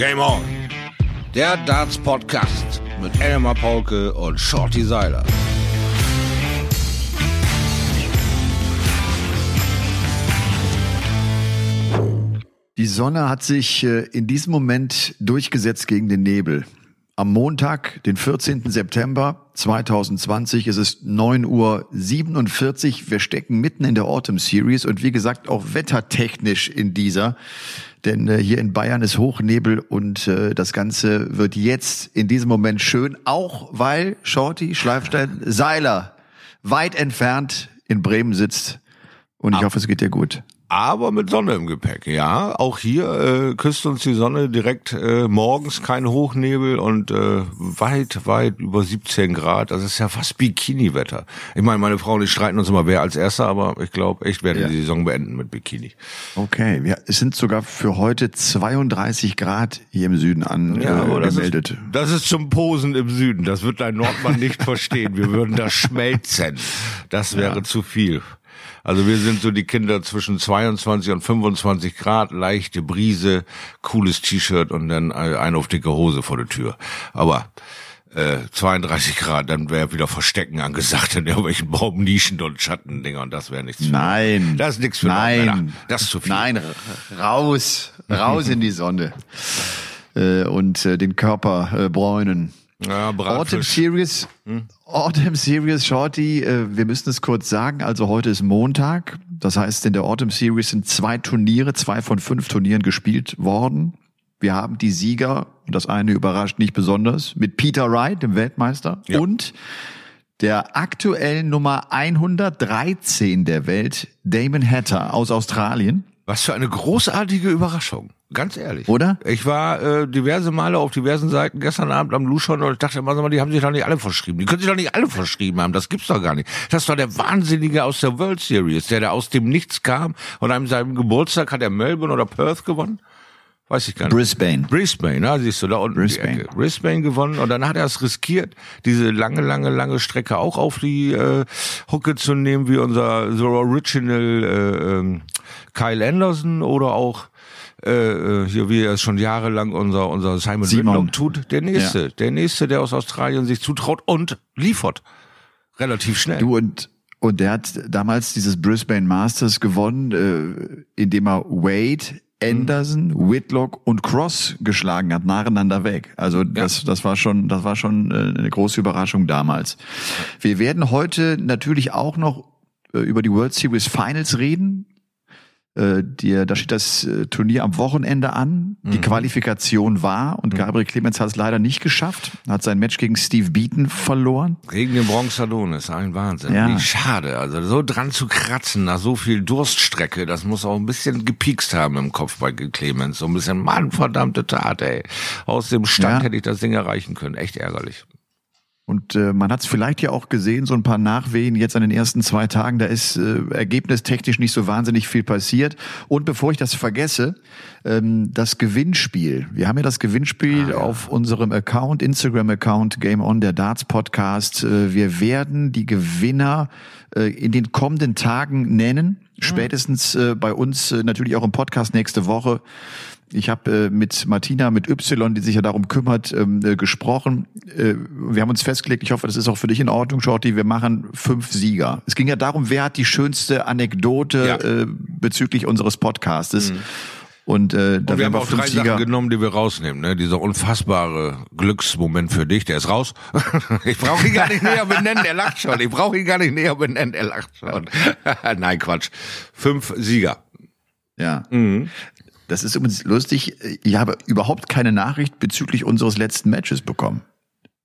Game On. Der Darts Podcast mit Elmar Paulke und Shorty Seiler. Die Sonne hat sich äh, in diesem Moment durchgesetzt gegen den Nebel. Am Montag, den 14. September 2020, ist es 9.47 Uhr. Wir stecken mitten in der Autumn Series und wie gesagt auch wettertechnisch in dieser. Denn äh, hier in Bayern ist Hochnebel und äh, das Ganze wird jetzt in diesem Moment schön, auch weil Shorty Schleifstein Seiler weit entfernt in Bremen sitzt. Und ich hoffe, es geht dir gut aber mit Sonne im Gepäck. Ja, auch hier äh, küsst uns die Sonne direkt äh, morgens, kein Hochnebel und äh, weit, weit über 17 Grad. Das ist ja fast Bikini-Wetter. Ich meine, meine Frau und ich streiten uns immer, wer als Erster, aber ich glaube, echt werden ja. die Saison beenden mit Bikini. Okay, es sind sogar für heute 32 Grad hier im Süden an ja, äh. Das ist, das ist zum Posen im Süden. Das wird ein Nordmann nicht verstehen. Wir würden da schmelzen. Das wäre ja. zu viel. Also wir sind so die Kinder zwischen 22 und 25 Grad, leichte Brise, cooles T-Shirt und dann eine auf dicke Hose vor der Tür. Aber äh, 32 Grad, dann wäre wieder Verstecken angesagt in irgendwelchen Baumnischen und Schattendinger und das wäre nichts. Für Nein. Das ist nichts für Nein. Das ist zu viel. Nein, raus, raus in die Sonne. Äh, und äh, den Körper äh, bräunen. Ja, Autumn Series, hm? Autumn Series Shorty, äh, wir müssen es kurz sagen, also heute ist Montag, das heißt in der Autumn Series sind zwei Turniere, zwei von fünf Turnieren gespielt worden. Wir haben die Sieger, und das eine überrascht nicht besonders, mit Peter Wright, dem Weltmeister, ja. und der aktuellen Nummer 113 der Welt, Damon Hatter aus Australien. Was für eine großartige Überraschung. Ganz ehrlich. Oder? Ich war äh, diverse Male auf diversen Seiten gestern Abend am Luschon und ich dachte immer, die haben sich doch nicht alle verschrieben. Die können sich doch nicht alle verschrieben haben. Das gibt's doch gar nicht. Das doch der Wahnsinnige aus der World Series, der da aus dem Nichts kam und an seinem Geburtstag hat er Melbourne oder Perth gewonnen. Weiß ich gar nicht. Brisbane. Brisbane, ja, siehst du, da unten Brisbane. Brisbane gewonnen und dann hat er es riskiert, diese lange, lange, lange Strecke auch auf die äh, Hucke zu nehmen, wie unser The Original äh, ähm, Kyle Anderson oder auch äh, äh, hier wie er es schon jahrelang unser unser Simon, Simon. Whitlock tut, der nächste, ja. der nächste, der aus Australien sich zutraut und liefert relativ schnell. Du und und der hat damals dieses Brisbane Masters gewonnen, äh, indem er Wade Anderson. Whitlock und Cross geschlagen hat, nacheinander weg. Also das, das war schon, das war schon äh, eine große Überraschung damals. Wir werden heute natürlich auch noch äh, über die World Series Finals reden. Äh, die, da steht das äh, Turnier am Wochenende an. Die mhm. Qualifikation war und mhm. Gabriel Clemens hat es leider nicht geschafft. Hat sein Match gegen Steve Beaton verloren. Gegen den Bronxadon ist ein Wahnsinn. Ja. Wie schade. Also so dran zu kratzen nach so viel Durststrecke, das muss auch ein bisschen gepiekst haben im Kopf bei Clemens. So ein bisschen, Mann, verdammte Tat, ey. Aus dem Stand ja. hätte ich das Ding erreichen können. Echt ärgerlich. Und äh, man hat es vielleicht ja auch gesehen, so ein paar Nachwehen jetzt an den ersten zwei Tagen, da ist äh, ergebnistechnisch nicht so wahnsinnig viel passiert. Und bevor ich das vergesse, ähm, das Gewinnspiel. Wir haben ja das Gewinnspiel ah, ja. auf unserem Account, Instagram-Account Game On, der Darts Podcast. Äh, wir werden die Gewinner äh, in den kommenden Tagen nennen. Spätestens äh, bei uns äh, natürlich auch im Podcast nächste Woche. Ich habe äh, mit Martina, mit Y, die sich ja darum kümmert, ähm, äh, gesprochen. Äh, wir haben uns festgelegt, ich hoffe, das ist auch für dich in Ordnung, Shorty, wir machen fünf Sieger. Es ging ja darum, wer hat die schönste Anekdote ja. äh, bezüglich unseres Podcastes. Mhm. Und, äh, da und wir haben auch drei Sieger. Sachen genommen, die wir rausnehmen. Ne? Dieser unfassbare Glücksmoment für dich, der ist raus. ich brauche ihn gar nicht näher benennen, er lacht schon. Ich brauche ihn gar nicht näher benennen, er lacht schon. Nein, Quatsch. Fünf Sieger. Ja. Mhm. Das ist übrigens lustig. Ich habe überhaupt keine Nachricht bezüglich unseres letzten Matches bekommen.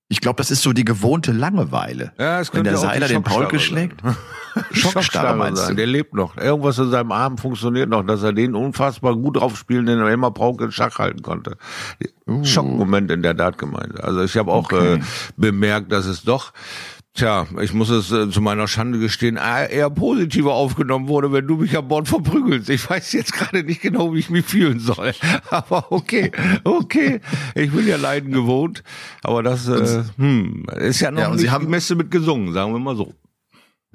Ich glaube, das ist so die gewohnte Langeweile. Ja, es Wenn der Seiler den Paul geschlägt. Schockstarre meinst du? Der lebt noch. Irgendwas in seinem Arm funktioniert noch, dass er den unfassbar gut draufspielen, den er immer Pauke in Schach halten konnte. Uh. Schockmoment in der Dartgemeinde. Also ich habe auch okay. äh, bemerkt, dass es doch Tja, ich muss es äh, zu meiner Schande gestehen, äh, eher positiver aufgenommen wurde, wenn du mich an Bord verprügelst. Ich weiß jetzt gerade nicht genau, wie ich mich fühlen soll. Aber okay, okay. Ich bin ja Leiden gewohnt. Aber das äh, hm, ist ja noch ja, nicht Sie haben, die Messe mit gesungen, sagen wir mal so.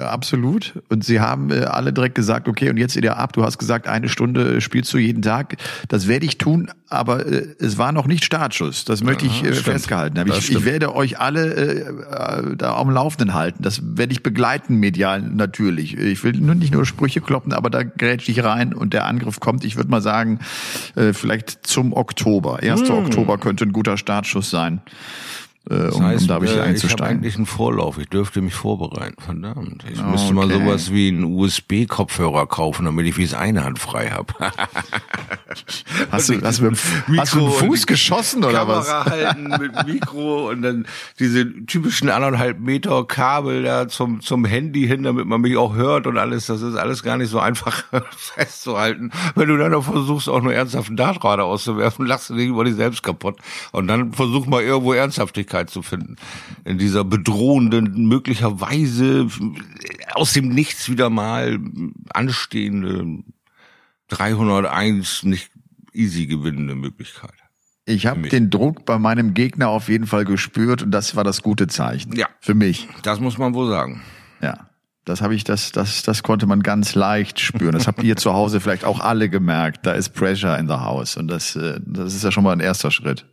Absolut. Und sie haben äh, alle direkt gesagt, okay, und jetzt ihr ab. Du hast gesagt, eine Stunde spielst du jeden Tag. Das werde ich tun, aber äh, es war noch nicht Startschuss. Das möchte ich äh, festgehalten haben. Ich, ich, werde euch alle äh, äh, da am Laufenden halten. Das werde ich begleiten medial natürlich. Ich will nur nicht nur Sprüche kloppen, aber da grätsch ich rein und der Angriff kommt. Ich würde mal sagen, äh, vielleicht zum Oktober. 1. Hm. Oktober könnte ein guter Startschuss sein äh, um, heißt, um da wirklich äh, einzusteigen. Ich habe eigentlich einen Vorlauf. Ich dürfte mich vorbereiten. Verdammt. Ich okay. müsste mal sowas wie einen USB-Kopfhörer kaufen, damit ich wie es eine Hand frei habe. hast, du, hast, du hast du dem Fuß geschossen oder Kamera was? Kamera halten mit Mikro und dann diese typischen anderthalb Meter Kabel da zum, zum Handy hin, damit man mich auch hört und alles. Das ist alles gar nicht so einfach festzuhalten. Wenn du dann noch versuchst, auch nur ernsthaft einen Dartrader auszuwerfen, lachst du dich über dich selbst kaputt. Und dann versuch mal irgendwo Ernsthaftigkeit Möglichkeit zu finden. In dieser bedrohenden, möglicherweise aus dem Nichts wieder mal anstehende 301 nicht easy gewinnende Möglichkeit. Ich habe den Druck bei meinem Gegner auf jeden Fall gespürt und das war das gute Zeichen. Ja. Für mich. Das muss man wohl sagen. Ja. Das habe ich, das, das, das konnte man ganz leicht spüren. Das habt ihr zu Hause vielleicht auch alle gemerkt. Da ist Pressure in the house und das, äh, das ist ja schon mal ein erster Schritt.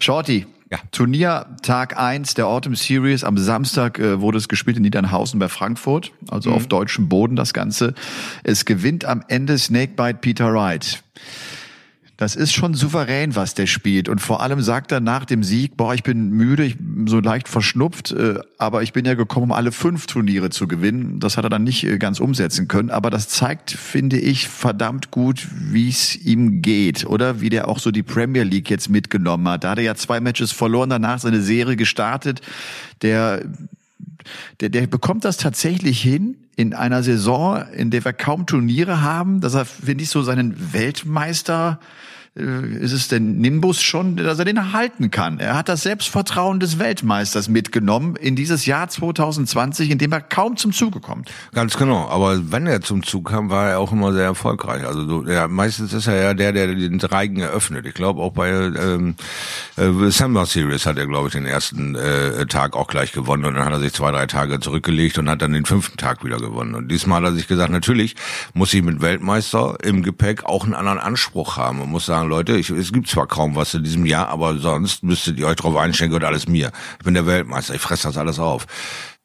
Shorty, ja. Turnier Tag eins der Autumn Series. Am Samstag äh, wurde es gespielt in Niedernhausen bei Frankfurt, also mhm. auf deutschem Boden das Ganze. Es gewinnt am Ende Snakebite Peter Wright. Das ist schon souverän, was der spielt. Und vor allem sagt er nach dem Sieg, boah, ich bin müde, ich bin so leicht verschnupft, äh, aber ich bin ja gekommen, um alle fünf Turniere zu gewinnen. Das hat er dann nicht äh, ganz umsetzen können. Aber das zeigt, finde ich, verdammt gut, wie es ihm geht. Oder wie der auch so die Premier League jetzt mitgenommen hat. Da hat er ja zwei Matches verloren, danach seine Serie gestartet. Der der, der bekommt das tatsächlich hin in einer Saison, in der wir kaum Turniere haben, dass er, finde ich, so seinen Weltmeister ist es denn Nimbus schon, dass er den halten kann. Er hat das Selbstvertrauen des Weltmeisters mitgenommen in dieses Jahr 2020, in dem er kaum zum Zuge kommt. Ganz genau. Aber wenn er zum Zug kam, war er auch immer sehr erfolgreich. Also so, ja, meistens ist er ja der, der den Reigen eröffnet. Ich glaube auch bei ähm, äh, Summer Series hat er, glaube ich, den ersten äh, Tag auch gleich gewonnen und dann hat er sich zwei, drei Tage zurückgelegt und hat dann den fünften Tag wieder gewonnen. Und diesmal hat er sich gesagt, natürlich muss ich mit Weltmeister im Gepäck auch einen anderen Anspruch haben und muss sagen, sagen, Leute, ich, es gibt zwar kaum was in diesem Jahr, aber sonst müsstet ihr euch drauf einstellen, gehört alles mir. Ich bin der Weltmeister, ich fresse das alles auf.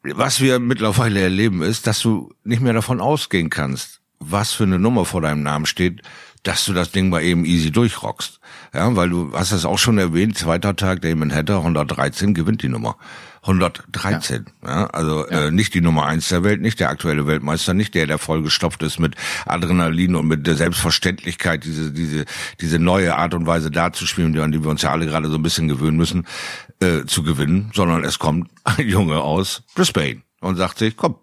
Was wir mittlerweile erleben ist, dass du nicht mehr davon ausgehen kannst, was für eine Nummer vor deinem Namen steht, dass du das Ding mal eben easy durchrockst. Ja, weil du hast es auch schon erwähnt, zweiter Tag, Damon Hatter, 113 gewinnt die Nummer. 113. Ja. ja also ja. Äh, nicht die Nummer eins der Welt, nicht der aktuelle Weltmeister, nicht der, der vollgestopft ist mit Adrenalin und mit der Selbstverständlichkeit, diese diese diese neue Art und Weise darzuspielen, an die wir uns ja alle gerade so ein bisschen gewöhnen müssen, äh, zu gewinnen, sondern es kommt ein Junge aus Brisbane und sagt sich, komm,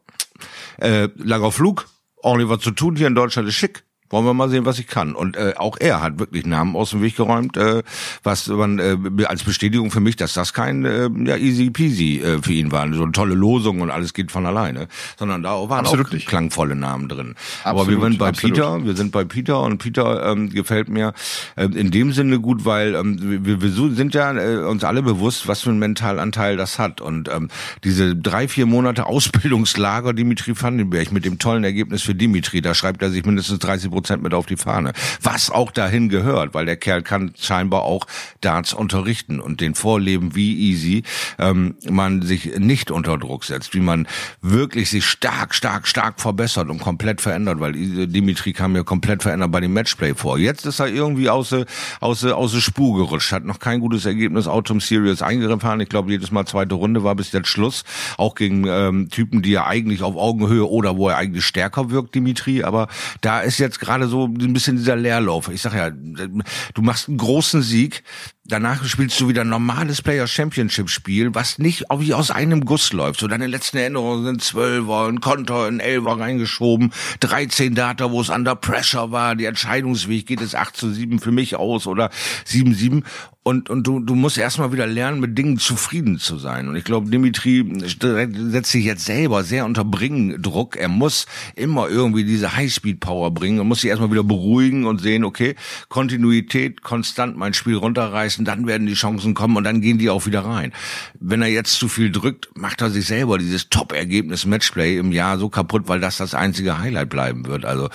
äh, langer Flug, ordentlich was zu tun hier in Deutschland ist schick wollen wir mal sehen, was ich kann. Und äh, auch er hat wirklich Namen aus dem Weg geräumt, äh, was man äh, als Bestätigung für mich, dass das kein äh, ja, easy peasy äh, für ihn war. So eine tolle Losung und alles geht von alleine. Sondern da waren absolut auch nicht. klangvolle Namen drin. Absolut, Aber wir sind bei absolut. Peter, wir sind bei Peter und Peter ähm, gefällt mir äh, in dem Sinne gut, weil ähm, wir, wir sind ja äh, uns alle bewusst, was für einen Mentalanteil das hat. Und ähm, diese drei, vier Monate Ausbildungslager Dimitri Vandenberg mit dem tollen Ergebnis für Dimitri, da schreibt er sich mindestens 30 Prozent mit auf die Fahne. Was auch dahin gehört, weil der Kerl kann scheinbar auch Darts unterrichten und den vorleben, wie easy ähm, man sich nicht unter Druck setzt, wie man wirklich sich stark, stark, stark verbessert und komplett verändert, weil Dimitri kam ja komplett verändert bei dem Matchplay vor. Jetzt ist er irgendwie aus der Spur gerutscht, hat noch kein gutes Ergebnis Autumn Series eingefahren. Ich glaube, jedes Mal zweite Runde war bis jetzt Schluss, auch gegen ähm, Typen, die ja eigentlich auf Augenhöhe oder wo er eigentlich stärker wirkt, Dimitri, aber da ist jetzt gerade so ein bisschen dieser Leerlauf. Ich sag ja, du machst einen großen Sieg, danach spielst du wieder ein normales Player Championship Spiel, was nicht wie aus einem Guss läuft. So deine letzten Erinnerungen sind Zwölfer, ein Konter, ein Elfer reingeschoben, 13 Data, wo es under pressure war, die Entscheidungsweg geht es 8 zu 7 für mich aus oder 7 7 und, und du, du musst erstmal wieder lernen, mit Dingen zufrieden zu sein. Und ich glaube, Dimitri setzt sich jetzt selber sehr unter Bringendruck. Er muss immer irgendwie diese Highspeed-Power bringen und muss sich erstmal wieder beruhigen und sehen, okay, Kontinuität, konstant mein Spiel runterreißen, dann werden die Chancen kommen und dann gehen die auch wieder rein. Wenn er jetzt zu viel drückt, macht er sich selber dieses Top-Ergebnis Matchplay im Jahr so kaputt, weil das das einzige Highlight bleiben wird. Also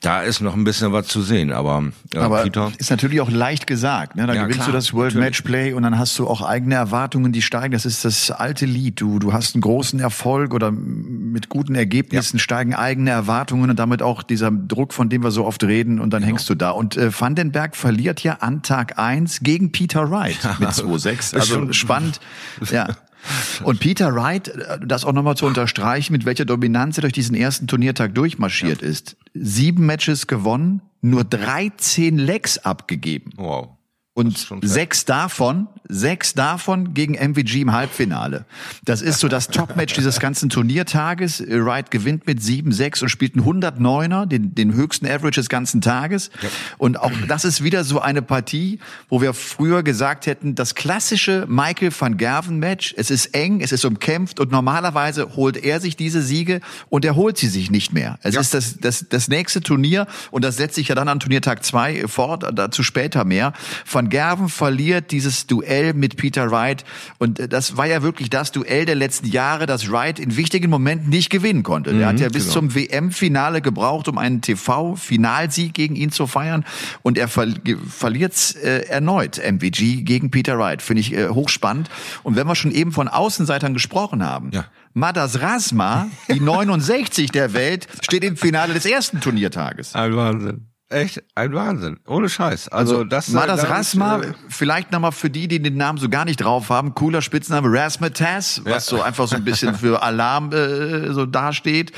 da ist noch ein bisschen was zu sehen. Aber, äh, aber Peter, ist natürlich auch leicht gesagt. Ne? Da ja, gewinnst klar, du das World natürlich. Matchplay und dann hast du auch eigene Erwartungen, die steigen. Das ist das alte Lied. Du, du hast einen großen Erfolg oder mit guten Ergebnissen ja. steigen eigene Erwartungen und damit auch dieser Druck, von dem wir so oft reden und dann genau. hängst du da. Und äh, Vandenberg verliert ja an Tag eins gegen Peter Wright mit 2-6. Also spannend. Ja. Und Peter Wright, äh, das auch nochmal zu unterstreichen, mit welcher Dominanz er durch diesen ersten Turniertag durchmarschiert ja. ist. Sieben Matches gewonnen, nur 13 Legs abgegeben. Wow. Und sechs davon Sechs davon gegen MVG im Halbfinale. Das ist so das Topmatch dieses ganzen Turniertages. Wright gewinnt mit 7-6 und spielt einen 109er, den, den höchsten Average des ganzen Tages. Ja. Und auch das ist wieder so eine Partie, wo wir früher gesagt hätten, das klassische Michael van Gerven Match. Es ist eng, es ist umkämpft und normalerweise holt er sich diese Siege und er holt sie sich nicht mehr. Es ja. ist das, das, das nächste Turnier und das setzt sich ja dann an Turniertag 2 fort, dazu später mehr. Van Gerven verliert dieses Duell mit Peter Wright. Und äh, das war ja wirklich das Duell der letzten Jahre, das Wright in wichtigen Momenten nicht gewinnen konnte. Mhm, er hat ja bis genau. zum WM-Finale gebraucht, um einen TV-Finalsieg gegen ihn zu feiern. Und er ver verliert äh, erneut MVG gegen Peter Wright. Finde ich äh, hochspannend. Und wenn wir schon eben von Außenseitern gesprochen haben, ja. Madas Rasma, die 69 der Welt, steht im Finale des ersten Turniertages. Ein Wahnsinn. Echt ein Wahnsinn, ohne Scheiß. Also, also das Madas das Rasma, äh, vielleicht nochmal für die, die den Namen so gar nicht drauf haben, cooler Spitzname Rasmatas, was ja. so einfach so ein bisschen für Alarm äh, so dasteht.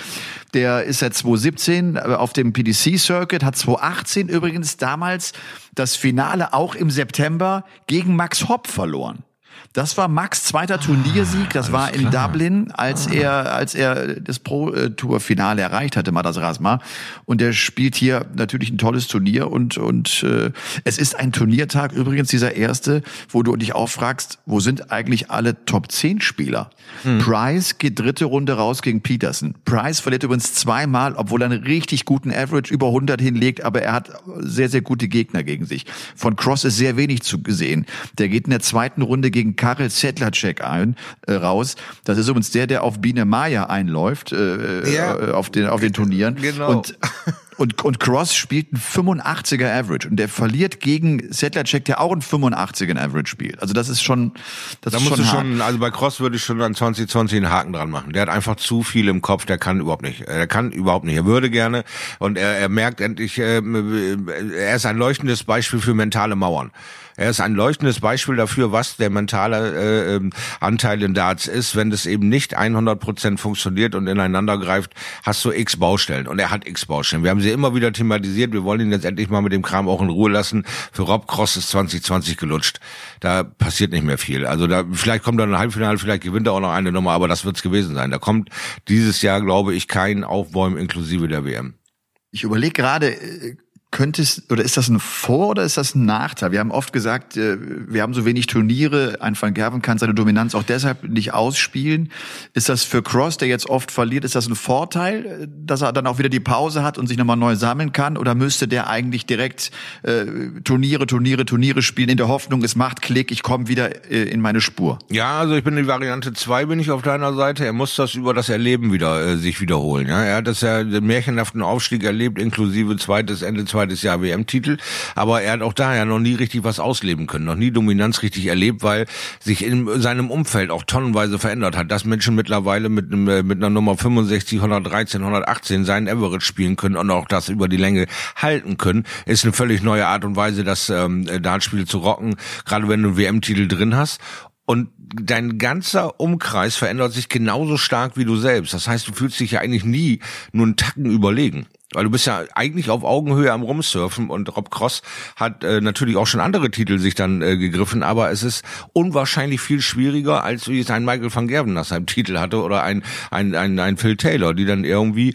Der ist seit 2017 äh, auf dem PDC Circuit, hat 2018 übrigens damals das Finale auch im September gegen Max Hopp verloren. Das war Max zweiter Turniersieg. Das war in klar. Dublin, als ah. er als er das Pro Tour Finale erreicht hatte, Madas Rasma. Und er spielt hier natürlich ein tolles Turnier und und äh, es ist ein Turniertag übrigens dieser erste, wo du dich auch fragst, wo sind eigentlich alle Top 10 Spieler? Hm. Price geht dritte Runde raus gegen Peterson. Price verliert übrigens zweimal, obwohl er einen richtig guten Average über 100 hinlegt, aber er hat sehr sehr gute Gegner gegen sich. Von Cross ist sehr wenig zu gesehen. Der geht in der zweiten Runde gegen Karel Sedlacek ein, äh, raus. Das ist übrigens der, der auf Biene Maya einläuft, äh, ja. äh, auf, den, auf den Turnieren. Genau. Und und, und Cross spielt einen 85er Average und der verliert gegen Settlercheck, der auch einen 85er Average spielt. Also das ist schon, das da ist musst schon, du schon, also bei Cross würde ich schon an 2020 einen Haken dran machen. Der hat einfach zu viel im Kopf, der kann überhaupt nicht. Er kann überhaupt nicht. Er würde gerne und er, er merkt endlich, äh, er ist ein leuchtendes Beispiel für mentale Mauern. Er ist ein leuchtendes Beispiel dafür, was der mentale äh, ähm, Anteil in Darts ist. Wenn das eben nicht 100 Prozent funktioniert und ineinander greift, hast du x Baustellen. Und er hat x Baustellen. Wir haben sie immer wieder thematisiert. Wir wollen ihn jetzt endlich mal mit dem Kram auch in Ruhe lassen. Für Rob Cross ist 2020 gelutscht. Da passiert nicht mehr viel. Also da vielleicht kommt er ein Halbfinale, vielleicht gewinnt er auch noch eine Nummer, aber das wird's gewesen sein. Da kommt dieses Jahr, glaube ich, kein Aufbäumen inklusive der WM. Ich überlege gerade, könnte es, oder ist das ein Vor- oder ist das ein Nachteil? Wir haben oft gesagt, äh, wir haben so wenig Turniere, ein Van Gerven kann seine Dominanz auch deshalb nicht ausspielen. Ist das für Cross, der jetzt oft verliert, ist das ein Vorteil, dass er dann auch wieder die Pause hat und sich nochmal neu sammeln kann? Oder müsste der eigentlich direkt äh, Turniere, Turniere, Turniere spielen in der Hoffnung, es macht Klick, ich komme wieder äh, in meine Spur? Ja, also ich bin in Variante 2 bin ich auf deiner Seite. Er muss das über das Erleben wieder äh, sich wiederholen. Ja? Er hat das ja den märchenhaften Aufstieg erlebt, inklusive zweites, Ende zweites zweites Jahr WM-Titel, aber er hat auch daher noch nie richtig was ausleben können, noch nie Dominanz richtig erlebt, weil sich in seinem Umfeld auch tonnenweise verändert hat, dass Menschen mittlerweile mit, äh, mit einer Nummer 65, 113, 118 seinen Average spielen können und auch das über die Länge halten können, ist eine völlig neue Art und Weise, das ähm, Dartspiel zu rocken, gerade wenn du WM-Titel drin hast. Und dein ganzer Umkreis verändert sich genauso stark wie du selbst. Das heißt, du fühlst dich ja eigentlich nie nur einen Tacken überlegen. Weil du bist ja eigentlich auf Augenhöhe am Rumsurfen und Rob Cross hat äh, natürlich auch schon andere Titel sich dann äh, gegriffen, aber es ist unwahrscheinlich viel schwieriger, als wie es ein Michael van Gerven nach seinem Titel hatte oder ein, ein, ein, ein Phil Taylor, die dann irgendwie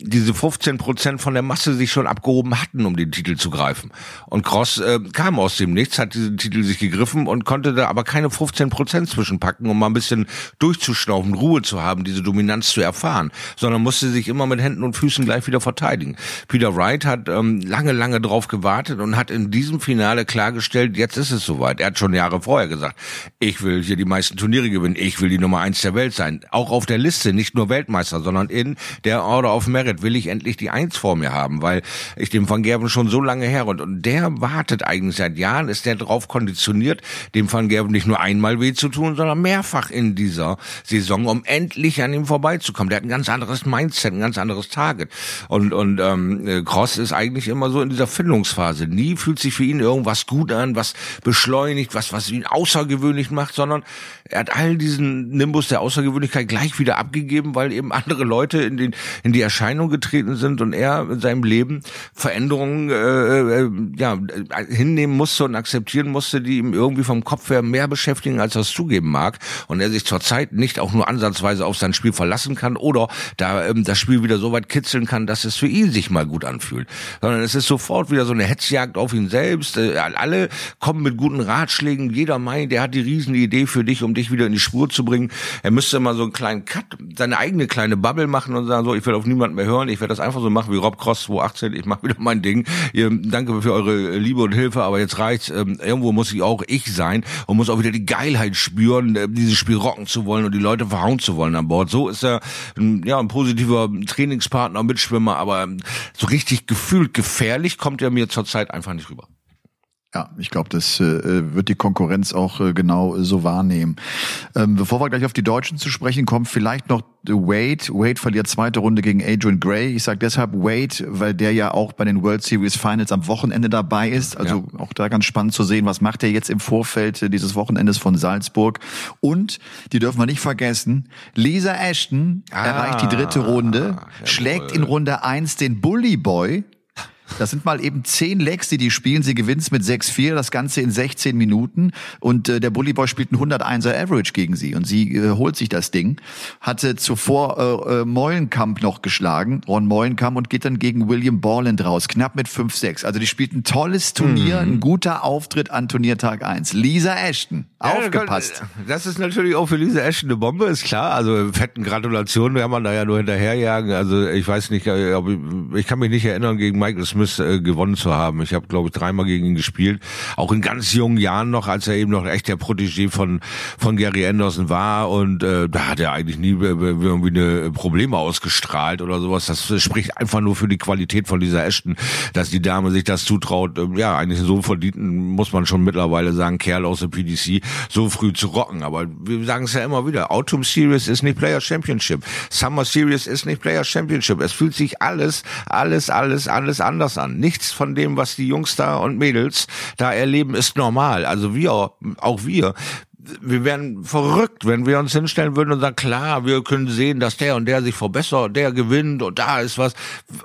diese 15 Prozent von der Masse sich schon abgehoben hatten, um den Titel zu greifen. Und Cross äh, kam aus dem Nichts, hat diesen Titel sich gegriffen und konnte da aber keine 15 Prozent zwischenpacken, um mal ein bisschen durchzuschnaufen, Ruhe zu haben, diese Dominanz zu erfahren, sondern musste sich immer mit Händen und Füßen gleich wieder verteidigen. Peter Wright hat ähm, lange, lange drauf gewartet und hat in diesem Finale klargestellt, jetzt ist es soweit. Er hat schon Jahre vorher gesagt, ich will hier die meisten Turniere gewinnen, ich will die Nummer eins der Welt sein. Auch auf der Liste, nicht nur Weltmeister, sondern in der Order of Merit will ich endlich die Eins vor mir haben, weil ich dem Van Gerven schon so lange her und, und der wartet eigentlich seit Jahren, ist der darauf konditioniert, dem Van Gerven nicht nur einmal weh zu tun, sondern mehrfach in dieser Saison, um endlich an ihm vorbeizukommen. Der hat ein ganz anderes Mindset, ein ganz anderes Target. Und, und ähm, Cross ist eigentlich immer so in dieser Findungsphase. Nie fühlt sich für ihn irgendwas gut an, was beschleunigt, was, was ihn außergewöhnlich macht, sondern er hat all diesen Nimbus der Außergewöhnlichkeit gleich wieder abgegeben, weil eben andere Leute in, den, in die Erscheinung getreten sind und er in seinem Leben Veränderungen äh, äh, ja, hinnehmen musste und akzeptieren musste, die ihm irgendwie vom Kopf her mehr beschäftigen, als er es zugeben mag. Und er sich zurzeit nicht auch nur ansatzweise auf sein Spiel verlassen kann oder da ähm, das Spiel wieder so weit kitzeln kann, dass es für ihn sich mal gut anfühlt. Sondern es ist sofort wieder so eine Hetzjagd auf ihn selbst. Äh, alle kommen mit guten Ratschlägen. Jeder meint, der hat die riesen Idee für dich, um dich wieder in die Spur zu bringen. Er müsste mal so einen kleinen Cut, seine eigene kleine Bubble machen und sagen, so, ich will auf niemanden mehr hören. Ich werde das einfach so machen wie Rob Cross 2018. Ich mache wieder mein Ding. Ihr, danke für eure Liebe und Hilfe, aber jetzt reicht's. Ähm, irgendwo muss ich auch ich sein und muss auch wieder die Geilheit spüren, äh, dieses Spiel rocken zu wollen und die Leute verhauen zu wollen an Bord. So ist er ein, ja, ein positiver Trainingspartner, Mitschwimmer, aber so richtig gefühlt gefährlich kommt er mir zurzeit einfach nicht rüber. Ja, ich glaube, das äh, wird die Konkurrenz auch äh, genau so wahrnehmen. Ähm, bevor wir gleich auf die Deutschen zu sprechen kommen, vielleicht noch Wade. Wade verliert zweite Runde gegen Adrian Gray. Ich sage deshalb Wade, weil der ja auch bei den World Series Finals am Wochenende dabei ist. Also ja. auch da ganz spannend zu sehen, was macht er jetzt im Vorfeld äh, dieses Wochenendes von Salzburg. Und, die dürfen wir nicht vergessen, Lisa Ashton ah, erreicht die dritte Runde, schlägt in Runde eins den Bully Boy das sind mal eben zehn Legs, die die spielen. Sie gewinnt mit 6-4, das Ganze in 16 Minuten. Und äh, der Bully Boy spielt ein 101er Average gegen sie. Und sie äh, holt sich das Ding. Hatte zuvor äh, äh, Meulenkamp noch geschlagen, Ron Meulenkamp, und geht dann gegen William Borland raus. Knapp mit 5-6. Also die spielt ein tolles Turnier, mhm. ein guter Auftritt an Turniertag 1. Lisa Ashton, ja, aufgepasst. Das ist natürlich auch für Lisa Ashton eine Bombe, ist klar. Also fetten Gratulationen werden man da ja nur hinterherjagen. Also ich weiß nicht, äh, ich kann mich nicht erinnern, gegen Michael Smith äh, gewonnen zu haben. Ich habe, glaube ich, dreimal gegen ihn gespielt. Auch in ganz jungen Jahren noch, als er eben noch echt der Protégé von, von Gary Anderson war. Und äh, da hat er eigentlich nie irgendwie eine Probleme ausgestrahlt oder sowas. Das spricht einfach nur für die Qualität von dieser Ashton, dass die Dame sich das zutraut. Ähm, ja, eigentlich so verdienten, muss man schon mittlerweile sagen, Kerl aus der PDC, so früh zu rocken. Aber wir sagen es ja immer wieder, Autumn Series ist nicht Player Championship. Summer Series ist nicht Player Championship. Es fühlt sich alles, alles, alles, alles anders anders an. Nichts von dem, was die Jungs da und Mädels da erleben, ist normal. Also wir, auch wir, wir wären verrückt, wenn wir uns hinstellen würden und sagen, klar, wir können sehen, dass der und der sich verbessert, der gewinnt und da ist was.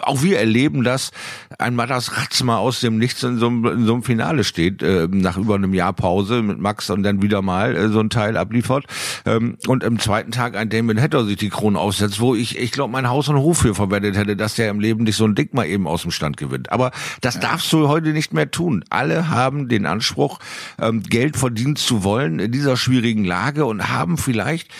Auch wir erleben das. Ein Matthias Ratzma aus dem Nichts in so einem, in so einem Finale steht, äh, nach über einem Jahr Pause mit Max und dann wieder mal äh, so ein Teil abliefert. Ähm, und im zweiten Tag ein Damon Hatter sich die Krone aufsetzt, wo ich, ich glaube, mein Haus und Hof für verwendet hätte, dass der im Leben nicht so ein Dick mal eben aus dem Stand gewinnt. Aber das ja. darfst du heute nicht mehr tun. Alle haben den Anspruch, ähm, Geld verdienen zu wollen. In dieser schwierigen Lage und haben vielleicht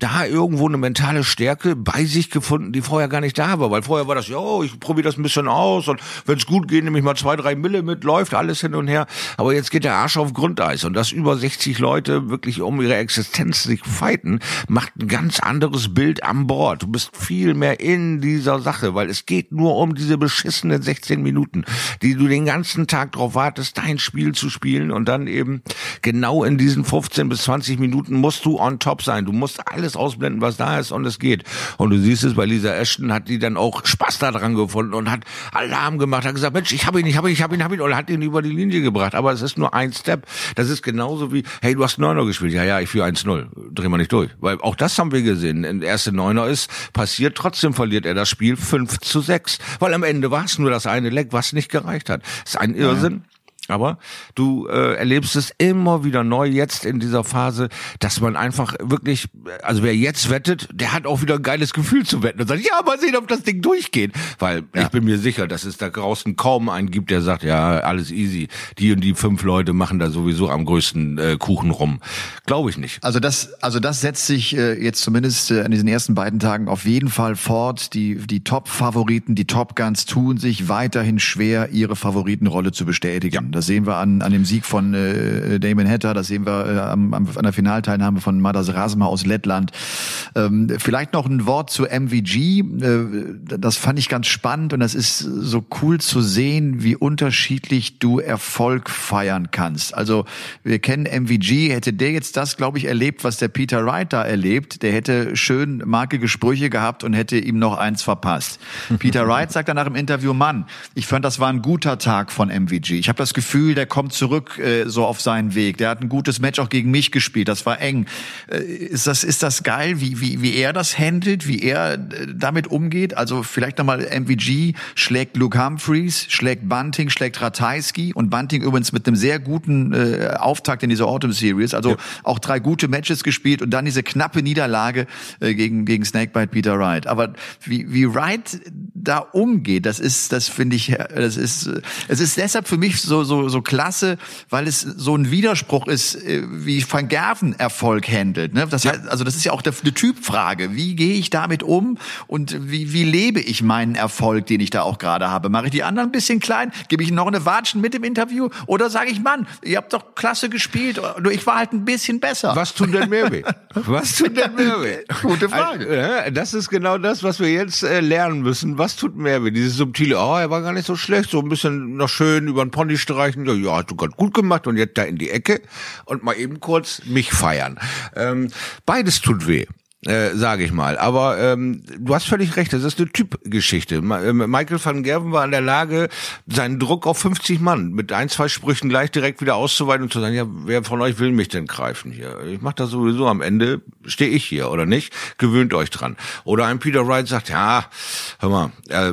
da irgendwo eine mentale Stärke bei sich gefunden, die vorher gar nicht da war. Weil vorher war das, ja, ich probiere das ein bisschen aus und wenn es gut geht, nehme ich mal zwei, drei Mille mit, läuft alles hin und her. Aber jetzt geht der Arsch auf Grundeis und dass über 60 Leute wirklich um ihre Existenz sich fighten, macht ein ganz anderes Bild an Bord. Du bist viel mehr in dieser Sache, weil es geht nur um diese beschissenen 16 Minuten, die du den ganzen Tag drauf wartest, dein Spiel zu spielen und dann eben genau in diesen 15 bis 20 Minuten musst du on top sein. Du musst alles alles ausblenden, was da ist und es geht. Und du siehst es bei Lisa Ashton, hat die dann auch Spaß daran gefunden und hat Alarm gemacht, hat gesagt, Mensch, ich habe ihn, ich habe ihn, ich habe ihn, habe ihn und hat ihn über die Linie gebracht. Aber es ist nur ein Step. Das ist genauso wie, hey, du hast Neuner gespielt. Ja, ja, ich führe 1-0. Dreh mal nicht durch. Weil auch das haben wir gesehen. Der erste Neuner ist passiert, trotzdem verliert er das Spiel 5 zu 6. Weil am Ende war es nur das eine Leck, was nicht gereicht hat. Das ist ein Irrsinn. Ja Aber du äh, erlebst es immer wieder neu jetzt in dieser Phase, dass man einfach wirklich, also wer jetzt wettet, der hat auch wieder ein geiles Gefühl zu wetten und sagt, ja, mal sehen, ob das Ding durchgeht. Weil ja. ich bin mir sicher, dass es da draußen kaum einen gibt, der sagt, ja, alles easy. Die und die fünf Leute machen da sowieso am größten äh, Kuchen rum. Glaube ich nicht. Also das, also das setzt sich äh, jetzt zumindest äh, an diesen ersten beiden Tagen auf jeden Fall fort. Die, die Top-Favoriten, die Top Guns tun sich weiterhin schwer, ihre Favoritenrolle zu bestätigen. Ja. Das sehen wir an, an dem Sieg von äh, Damon Hatter, das sehen wir äh, am, am, an der Finalteilnahme von Madas Rasma aus Lettland. Ähm, vielleicht noch ein Wort zu MVG. Äh, das fand ich ganz spannend und das ist so cool zu sehen, wie unterschiedlich du Erfolg feiern kannst. Also wir kennen MVG, hätte der jetzt das, glaube ich, erlebt, was der Peter Wright da erlebt, der hätte schön markige Sprüche gehabt und hätte ihm noch eins verpasst. Peter Wright sagt danach im Interview, Mann, ich fand, das war ein guter Tag von MVG. Ich habe das Gefühl, Gefühl, der kommt zurück äh, so auf seinen Weg. Der hat ein gutes Match auch gegen mich gespielt. Das war eng. Äh, ist das ist das geil, wie wie wie er das handelt, wie er äh, damit umgeht? Also vielleicht nochmal MVG schlägt Luke Humphreys, schlägt Bunting, schlägt Ratajski und Bunting übrigens mit einem sehr guten äh, Auftakt in dieser Autumn Series. Also ja. auch drei gute Matches gespielt und dann diese knappe Niederlage äh, gegen gegen Snakebite Peter Wright. Aber wie wie Wright da umgeht, das ist das finde ich das ist es ist deshalb für mich so so so, klasse, weil es so ein Widerspruch ist, äh, wie Van Gerven Erfolg handelt. Ne? Das heißt, also das ist ja auch eine Typfrage. Wie gehe ich damit um und wie, wie lebe ich meinen Erfolg, den ich da auch gerade habe? Mache ich die anderen ein bisschen klein? Gebe ich noch eine Watschen mit im Interview? Oder sage ich, Mann, ihr habt doch klasse gespielt, nur ich war halt ein bisschen besser. Was tut denn mehr weh? Was tut denn mehr weh? Gute Frage. Das ist genau das, was wir jetzt äh, lernen müssen. Was tut mehr weh? Dieses subtile, oh, er war gar nicht so schlecht, so ein bisschen noch schön über den Pony streichen, ja, hast du Gott gut gemacht und jetzt da in die Ecke und mal eben kurz mich feiern. Ähm, beides tut weh. Äh, sage ich mal. Aber ähm, du hast völlig recht, das ist eine Typgeschichte. Äh, Michael van Gerven war in der Lage, seinen Druck auf 50 Mann mit ein, zwei Sprüchen gleich direkt wieder auszuweiten und zu sagen, ja, wer von euch will mich denn greifen hier? Ich mache das sowieso am Ende, stehe ich hier oder nicht? Gewöhnt euch dran. Oder ein Peter Wright sagt, ja, hör mal, äh,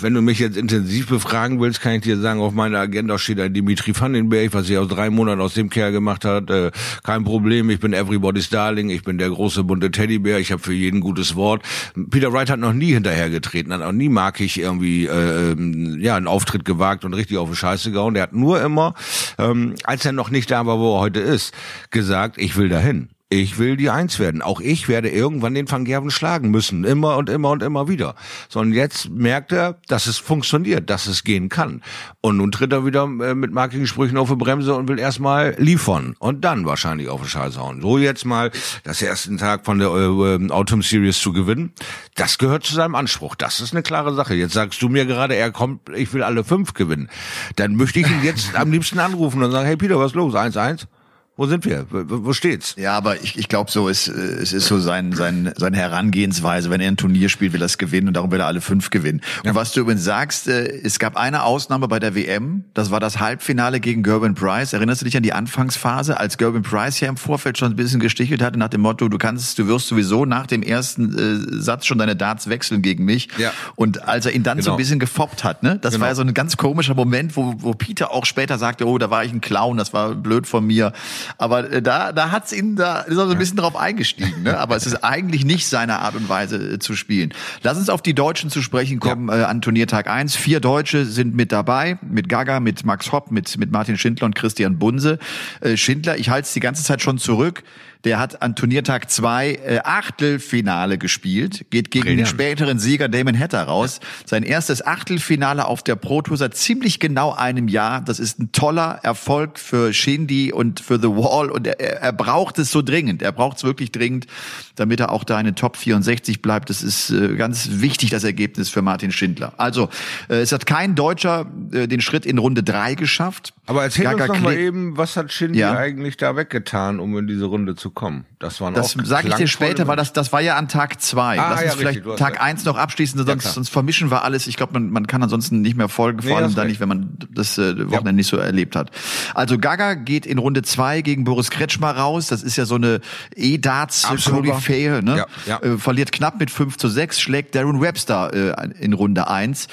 wenn du mich jetzt intensiv befragen willst, kann ich dir sagen, auf meiner Agenda steht ein Dimitri Vandenberg, was ich aus drei Monaten aus dem Kerl gemacht hat. Äh, kein Problem, ich bin everybody's darling, ich bin der große bunte Teddybär, ich habe für jeden gutes Wort. Peter Wright hat noch nie hinterhergetreten, hat auch nie mag ich irgendwie äh, ähm, ja einen Auftritt gewagt und richtig auf die Scheiße gehauen. Der hat nur immer, ähm, als er noch nicht da war, wo er heute ist, gesagt, ich will dahin. Ich will die Eins werden. Auch ich werde irgendwann den Van Gerven schlagen müssen. Immer und immer und immer wieder. So, und jetzt merkt er, dass es funktioniert, dass es gehen kann. Und nun tritt er wieder äh, mit markigen Sprüchen auf die Bremse und will erstmal liefern. Und dann wahrscheinlich auf die Scheiße hauen. So jetzt mal das ersten Tag von der äh, Autumn Series zu gewinnen. Das gehört zu seinem Anspruch. Das ist eine klare Sache. Jetzt sagst du mir gerade, er kommt, ich will alle fünf gewinnen. Dann möchte ich ihn jetzt am liebsten anrufen und sagen, hey Peter, was los? Eins, eins. Wo sind wir? Wo steht's? Ja, aber ich, ich glaube so, es, es ist so sein, sein, seine Herangehensweise. Wenn er ein Turnier spielt, will er es gewinnen und darum will er alle fünf gewinnen. Und ja. was du übrigens sagst, äh, es gab eine Ausnahme bei der WM. Das war das Halbfinale gegen Gerben Price. Erinnerst du dich an die Anfangsphase, als Gerben Price ja im Vorfeld schon ein bisschen gestichelt hatte nach dem Motto, du kannst, du wirst sowieso nach dem ersten äh, Satz schon deine Darts wechseln gegen mich. Ja. Und als er ihn dann genau. so ein bisschen gefoppt hat, ne? Das genau. war ja so ein ganz komischer Moment, wo, wo Peter auch später sagte, oh, da war ich ein Clown, das war blöd von mir. Aber äh, da, da hat's ihn, da ist er so ein bisschen drauf eingestiegen. Ne? Aber es ist eigentlich nicht seine Art und Weise äh, zu spielen. Lass uns auf die Deutschen zu sprechen kommen ja. äh, an Turniertag eins. Vier Deutsche sind mit dabei, mit Gaga, mit Max Hopp, mit, mit Martin Schindler und Christian Bunse. Äh, Schindler, ich halte es die ganze Zeit schon zurück. Der hat an Turniertag zwei äh, Achtelfinale gespielt, geht gegen Brilliant. den späteren Sieger Damon Hatter raus. Sein erstes Achtelfinale auf der Pro Tour seit ziemlich genau einem Jahr. Das ist ein toller Erfolg für Shindy und für The Wall und er, er braucht es so dringend. Er braucht es wirklich dringend, damit er auch da in den Top 64 bleibt. Das ist äh, ganz wichtig, das Ergebnis für Martin Schindler. Also, äh, es hat kein Deutscher äh, den Schritt in Runde drei geschafft. Aber erzähl Gaga uns noch mal eben, was hat Shindy ja. eigentlich da weggetan, um in diese Runde zu kommen. Das waren Das sage ich dir später, weil das, das war ja an Tag zwei. Ah, Lass uns ja, vielleicht richtig, Tag eins noch abschließen, sonst, ja, sonst vermischen wir alles. Ich glaube, man, man kann ansonsten nicht mehr folgen, vor nee, allem dann nicht, wenn man das äh, Wochenende ja. nicht so erlebt hat. Also Gaga geht in Runde zwei gegen Boris Kretschmer raus. Das ist ja so eine E-Darts-Koryphäe. Ne? Ja, ja. Äh, verliert knapp mit 5 zu 6, schlägt Darren Webster äh, in Runde eins.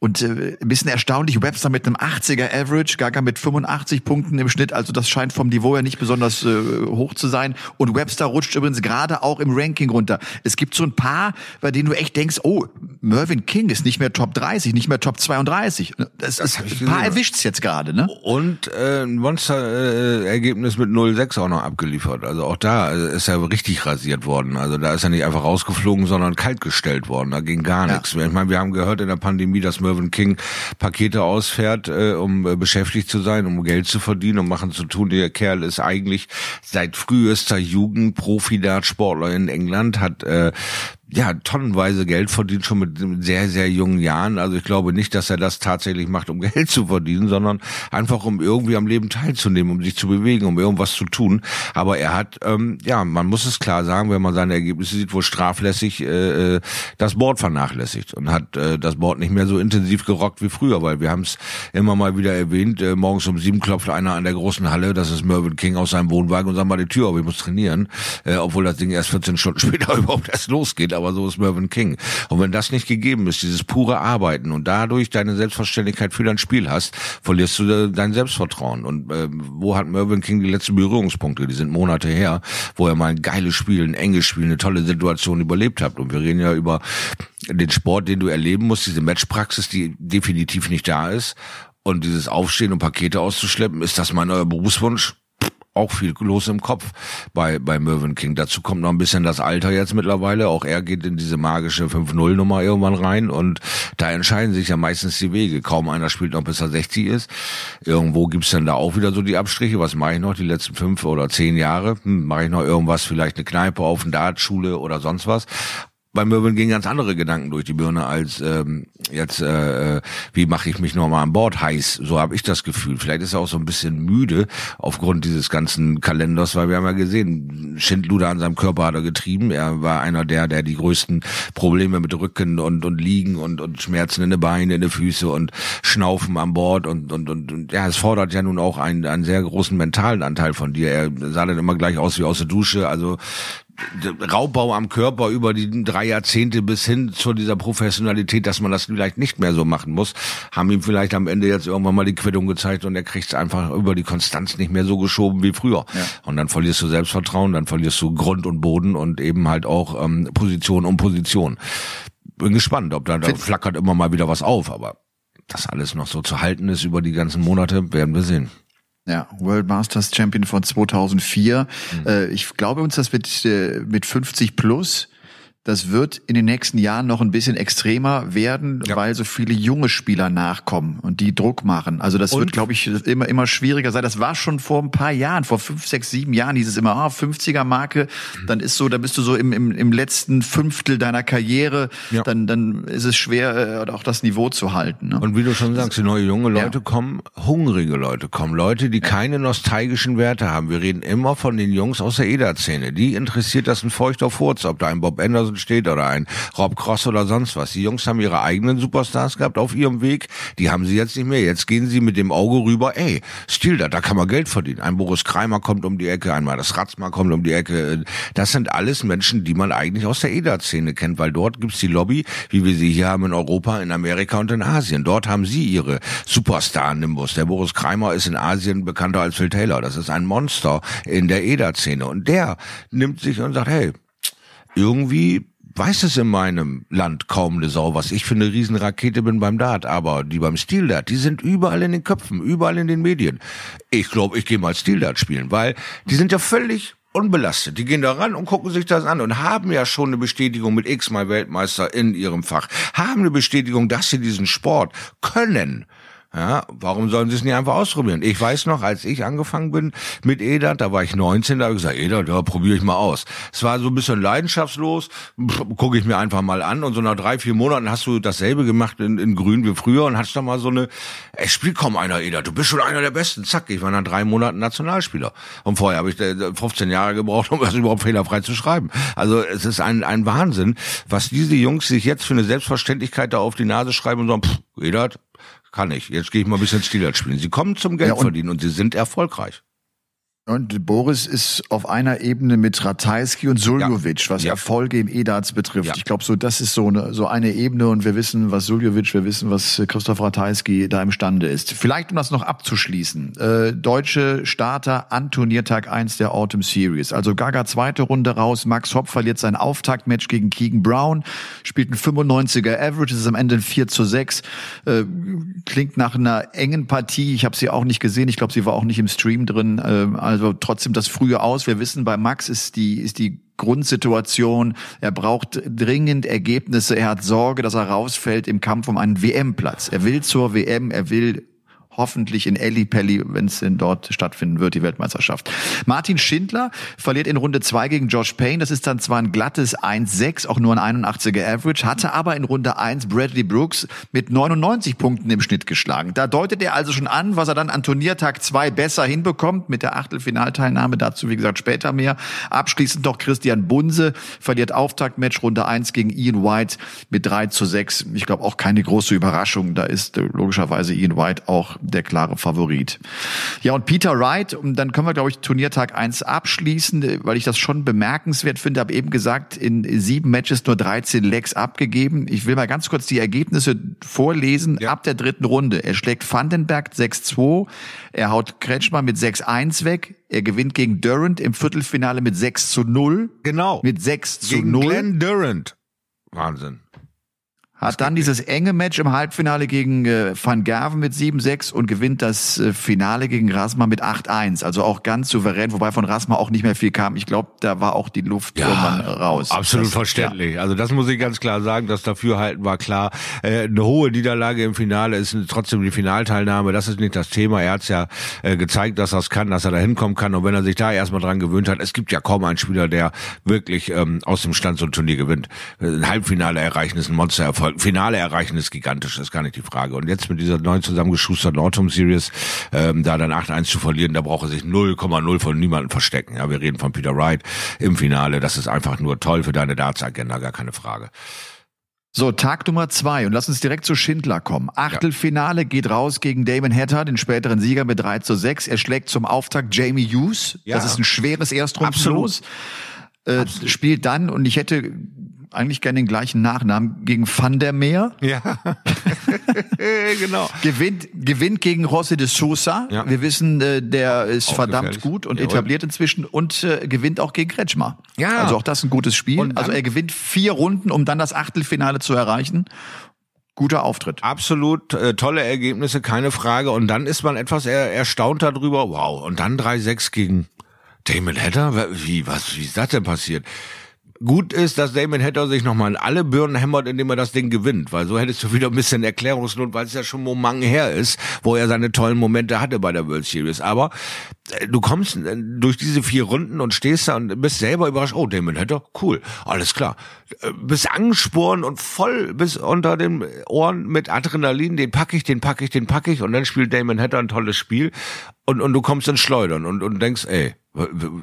Und äh, ein bisschen erstaunlich, Webster mit einem 80er Average, Gaga mit 85 Punkten im Schnitt. Also das scheint vom Niveau her nicht besonders äh, hoch zu sein. Und Webster rutscht übrigens gerade auch im Ranking runter. Es gibt so ein paar, bei denen du echt denkst, oh, Mervyn King ist nicht mehr Top 30, nicht mehr Top 32. Das, das ist, ein paar erwischt's jetzt gerade, ne? Und äh, ein Monster-Ergebnis äh, mit 0,6 auch noch abgeliefert. Also auch da äh, ist er richtig rasiert worden. Also da ist er nicht einfach rausgeflogen, sondern kaltgestellt worden. Da ging gar ja. nichts mehr. Ich meine, wir haben gehört in der Pandemie, dass Mervyn King Pakete ausfährt, äh, um äh, beschäftigt zu sein, um Geld zu verdienen, um machen zu tun. Der Kerl ist eigentlich seit frühester Jugend Profi-Dartsportler in England, hat äh, ja, tonnenweise Geld verdient, schon mit sehr, sehr jungen Jahren. Also ich glaube nicht, dass er das tatsächlich macht, um Geld zu verdienen, sondern einfach, um irgendwie am Leben teilzunehmen, um sich zu bewegen, um irgendwas zu tun. Aber er hat, ähm, ja, man muss es klar sagen, wenn man seine Ergebnisse sieht, wohl straflässig äh, äh, das Board vernachlässigt und hat äh, das Board nicht mehr so intensiv gerockt wie früher, weil wir haben es immer mal wieder erwähnt, äh, morgens um sieben klopft einer an der großen Halle, das ist Mervyn King aus seinem Wohnwagen und sagt mal die Tür auf, ich muss trainieren, äh, obwohl das Ding erst 14 Stunden später überhaupt erst losgeht aber so ist Mervyn King. Und wenn das nicht gegeben ist, dieses pure Arbeiten und dadurch deine Selbstverständlichkeit für dein Spiel hast, verlierst du dein Selbstvertrauen. Und äh, wo hat Mervyn King die letzten Berührungspunkte? Die sind Monate her, wo er mal ein geiles Spiel, ein enges Spiel, eine tolle Situation überlebt hat. Und wir reden ja über den Sport, den du erleben musst, diese Matchpraxis, die definitiv nicht da ist. Und dieses Aufstehen und Pakete auszuschleppen, ist das mein neuer Berufswunsch? Auch viel los im Kopf bei, bei Mervyn King. Dazu kommt noch ein bisschen das Alter jetzt mittlerweile. Auch er geht in diese magische 5-0-Nummer irgendwann rein und da entscheiden sich ja meistens die Wege. Kaum einer spielt noch bis er 60 ist. Irgendwo gibt's dann da auch wieder so die Abstriche. Was mache ich noch die letzten fünf oder zehn Jahre? Hm, mache ich noch irgendwas, vielleicht eine Kneipe auf, eine Dartschule oder sonst was? Bei Möbeln gehen ganz andere Gedanken durch die Birne als ähm, jetzt, äh, äh wie mache ich mich nochmal an Bord heiß. So habe ich das Gefühl. Vielleicht ist er auch so ein bisschen müde aufgrund dieses ganzen Kalenders, weil wir haben ja gesehen, Schindluder an seinem Körper hat er getrieben. Er war einer der, der die größten Probleme mit Rücken und, und Liegen und, und Schmerzen in den Beinen, in den Füße und Schnaufen an Bord und, und, und, und ja, es fordert ja nun auch einen, einen sehr großen mentalen Anteil von dir. Er sah dann immer gleich aus wie aus der Dusche. Also Raubbau am Körper über die drei Jahrzehnte bis hin zu dieser Professionalität, dass man das vielleicht nicht mehr so machen muss, haben ihm vielleicht am Ende jetzt irgendwann mal die Quittung gezeigt und er kriegt es einfach über die Konstanz nicht mehr so geschoben wie früher. Ja. Und dann verlierst du Selbstvertrauen, dann verlierst du Grund und Boden und eben halt auch ähm, Position um Position. Bin gespannt, ob da, da flackert immer mal wieder was auf, aber das alles noch so zu halten ist über die ganzen Monate, werden wir sehen. Ja, World Masters Champion von 2004. Mhm. Äh, ich glaube uns, das wird äh, mit 50 plus das wird in den nächsten Jahren noch ein bisschen extremer werden, ja. weil so viele junge Spieler nachkommen und die Druck machen. Also das und? wird, glaube ich, immer, immer schwieriger sein. Das war schon vor ein paar Jahren, vor fünf, sechs, sieben Jahren hieß es immer, ah, 50er Marke, mhm. dann ist so, da bist du so im, im, im letzten Fünftel deiner Karriere, ja. dann, dann ist es schwer, äh, auch das Niveau zu halten. Ne? Und wie du schon sagst, die neue junge Leute ja. kommen, hungrige Leute kommen, Leute, die keine nostalgischen Werte haben. Wir reden immer von den Jungs aus der EDA-Szene. Die interessiert das ein feuchter Furz, ob da ein Bob Anderson steht oder ein Rob Cross oder sonst was. Die Jungs haben ihre eigenen Superstars gehabt auf ihrem Weg. Die haben sie jetzt nicht mehr. Jetzt gehen sie mit dem Auge rüber. Ey, Stilda, da kann man Geld verdienen. Ein Boris Kreimer kommt um die Ecke, einmal das Ratzma kommt um die Ecke. Das sind alles Menschen, die man eigentlich aus der EDA-Szene kennt, weil dort gibt's die Lobby, wie wir sie hier haben in Europa, in Amerika und in Asien. Dort haben sie ihre Superstar-Nimbus. Der Boris Kreimer ist in Asien bekannter als Phil Taylor. Das ist ein Monster in der EDA-Szene. Und der nimmt sich und sagt, hey, irgendwie weiß es in meinem Land kaum eine Sau, was ich für eine Riesenrakete bin beim Dart, aber die beim Steel Dart, die sind überall in den Köpfen, überall in den Medien. Ich glaube, ich gehe mal Steel Dart spielen, weil die sind ja völlig unbelastet. Die gehen da ran und gucken sich das an und haben ja schon eine Bestätigung mit x-mal Weltmeister in ihrem Fach, haben eine Bestätigung, dass sie diesen Sport können. Ja, warum sollen sie es nicht einfach ausprobieren? Ich weiß noch, als ich angefangen bin mit EDA, da war ich 19, da habe ich gesagt, EDA, da probiere ich mal aus. Es war so ein bisschen leidenschaftslos, gucke ich mir einfach mal an und so nach drei, vier Monaten hast du dasselbe gemacht in, in Grün wie früher und hast da mal so eine, es spielt kaum einer EDA, du bist schon einer der Besten, zack, ich war nach drei Monaten Nationalspieler. Und vorher habe ich 15 äh, Jahre gebraucht, um das überhaupt fehlerfrei zu schreiben. Also es ist ein, ein Wahnsinn, was diese Jungs sich jetzt für eine Selbstverständlichkeit da auf die Nase schreiben und sagen, pff, EDA, kann ich. Jetzt gehe ich mal ein bisschen Stilart spielen. Sie kommen zum Geld ja, verdienen und sie sind erfolgreich. Und Boris ist auf einer Ebene mit Ratajski und Suljovic, ja. was ja. Erfolge im E-Darts betrifft. Ja. Ich glaube, so das ist so eine, so eine Ebene und wir wissen, was Suljovic, wir wissen, was Christoph Ratajski da imstande ist. Vielleicht, um das noch abzuschließen. Äh, deutsche Starter an Turniertag 1 der Autumn Series. Also Gaga zweite Runde raus, Max Hopp verliert sein Auftaktmatch gegen Keegan Brown, spielt ein 95er Average, ist am Ende ein 4 zu 6. Äh, klingt nach einer engen Partie. Ich habe sie auch nicht gesehen. Ich glaube, sie war auch nicht im Stream drin. Äh, also trotzdem das frühe aus. Wir wissen, bei Max ist die, ist die Grundsituation. Er braucht dringend Ergebnisse. Er hat Sorge, dass er rausfällt im Kampf um einen WM-Platz. Er will zur WM, er will hoffentlich in Ellipelli, wenn es denn dort stattfinden wird, die Weltmeisterschaft. Martin Schindler verliert in Runde zwei gegen Josh Payne. Das ist dann zwar ein glattes 1-6, auch nur ein 81er Average, hatte aber in Runde eins Bradley Brooks mit 99 Punkten im Schnitt geschlagen. Da deutet er also schon an, was er dann an Turniertag zwei besser hinbekommt mit der Achtelfinalteilnahme. Dazu, wie gesagt, später mehr. Abschließend noch Christian Bunse verliert Auftaktmatch Runde eins gegen Ian White mit 3 zu 6. Ich glaube auch keine große Überraschung. Da ist äh, logischerweise Ian White auch der klare Favorit. Ja, und Peter Wright, und dann können wir, glaube ich, Turniertag eins abschließen, weil ich das schon bemerkenswert finde. Habe eben gesagt, in sieben Matches nur 13 Legs abgegeben. Ich will mal ganz kurz die Ergebnisse vorlesen. Ja. Ab der dritten Runde. Er schlägt Vandenberg 6-2. Er haut Kretschmer mit 6-1 weg. Er gewinnt gegen Durant im Viertelfinale mit 6 zu 0. Genau. Mit 6 zu gegen 0. Glenn Durant. Wahnsinn. Hat dann dieses enge Match im Halbfinale gegen äh, Van Gerven mit 7-6 und gewinnt das äh, Finale gegen Rasma mit 8-1. Also auch ganz souverän, wobei von Rasma auch nicht mehr viel kam. Ich glaube, da war auch die Luft ja, irgendwann raus. Absolut das, verständlich. Ja. Also das muss ich ganz klar sagen, das Dafürhalten war klar. Äh, eine hohe Niederlage im Finale ist trotzdem die Finalteilnahme. Das ist nicht das Thema. Er hat es ja äh, gezeigt, dass er es kann, dass er da hinkommen kann. Und wenn er sich da erstmal dran gewöhnt hat, es gibt ja kaum einen Spieler, der wirklich ähm, aus dem Stand so ein Turnier gewinnt. Ein Halbfinale erreichen ist ein Monstererfolg. Finale erreichen ist gigantisch, das ist gar nicht die Frage. Und jetzt mit dieser neuen zusammengeschusterten Autumn Series, ähm, da dann 8-1 zu verlieren, da braucht er sich 0,0 von niemandem verstecken. Ja, wir reden von Peter Wright im Finale. Das ist einfach nur toll für deine Darts-Agenda, gar keine Frage. So, Tag Nummer zwei und lass uns direkt zu Schindler kommen. Achtelfinale geht raus gegen Damon Hatter, den späteren Sieger mit 3 zu 6. Er schlägt zum Auftakt Jamie Hughes. Ja. Das ist ein schweres Erstrundenlos. Äh, spielt dann, und ich hätte eigentlich gerne den gleichen Nachnamen, gegen Van der Meer. Ja, genau. gewinnt, gewinnt gegen José de Sousa. Ja. Wir wissen, äh, der ist auch verdammt gefährlich. gut und Jawohl. etabliert inzwischen und äh, gewinnt auch gegen Kretschmer. Ja. Also auch das ein gutes Spiel. Also er gewinnt vier Runden, um dann das Achtelfinale zu erreichen guter Auftritt. Absolut äh, tolle Ergebnisse, keine Frage. Und dann ist man etwas er, erstaunt darüber. Wow. Und dann 3-6 gegen Damon Hatter? Wie, was, wie ist das denn passiert? Gut ist, dass Damon Hatter sich nochmal in alle Birnen hämmert, indem er das Ding gewinnt, weil so hättest du wieder ein bisschen Erklärungsnot, weil es ja schon Moment her ist, wo er seine tollen Momente hatte bei der World Series. Aber äh, du kommst äh, durch diese vier Runden und stehst da und bist selber überrascht. Oh, Damon Hatter, cool, alles klar. Äh, bist angesporen und voll bis unter den Ohren mit Adrenalin, den pack ich, den pack ich, den pack ich und dann spielt Damon Hatter ein tolles Spiel und, und du kommst ins Schleudern und, und denkst, ey,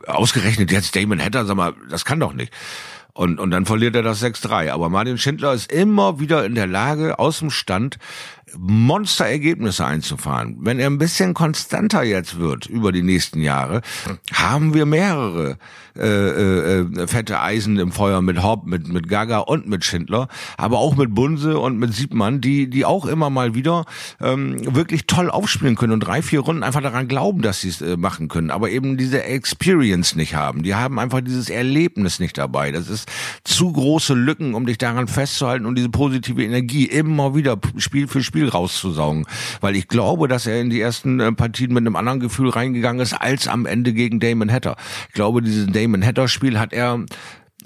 Ausgerechnet jetzt Damon Hatter, sag mal, das kann doch nicht. Und, und dann verliert er das 6-3. Aber Martin Schindler ist immer wieder in der Lage, aus dem Stand Monsterergebnisse einzufahren. Wenn er ein bisschen konstanter jetzt wird über die nächsten Jahre, haben wir mehrere äh, äh, äh, fette Eisen im Feuer mit Hopp, mit mit Gaga und mit Schindler, aber auch mit Bunse und mit Siebmann, die die auch immer mal wieder ähm, wirklich toll aufspielen können und drei vier Runden einfach daran glauben, dass sie es äh, machen können, aber eben diese Experience nicht haben. Die haben einfach dieses Erlebnis nicht dabei. Das ist zu große Lücken, um dich daran festzuhalten und diese positive Energie immer wieder Spiel für Spiel Spiel rauszusaugen. Weil ich glaube, dass er in die ersten äh, Partien mit einem anderen Gefühl reingegangen ist, als am Ende gegen Damon Hatter. Ich glaube, dieses Damon Hatter Spiel hat er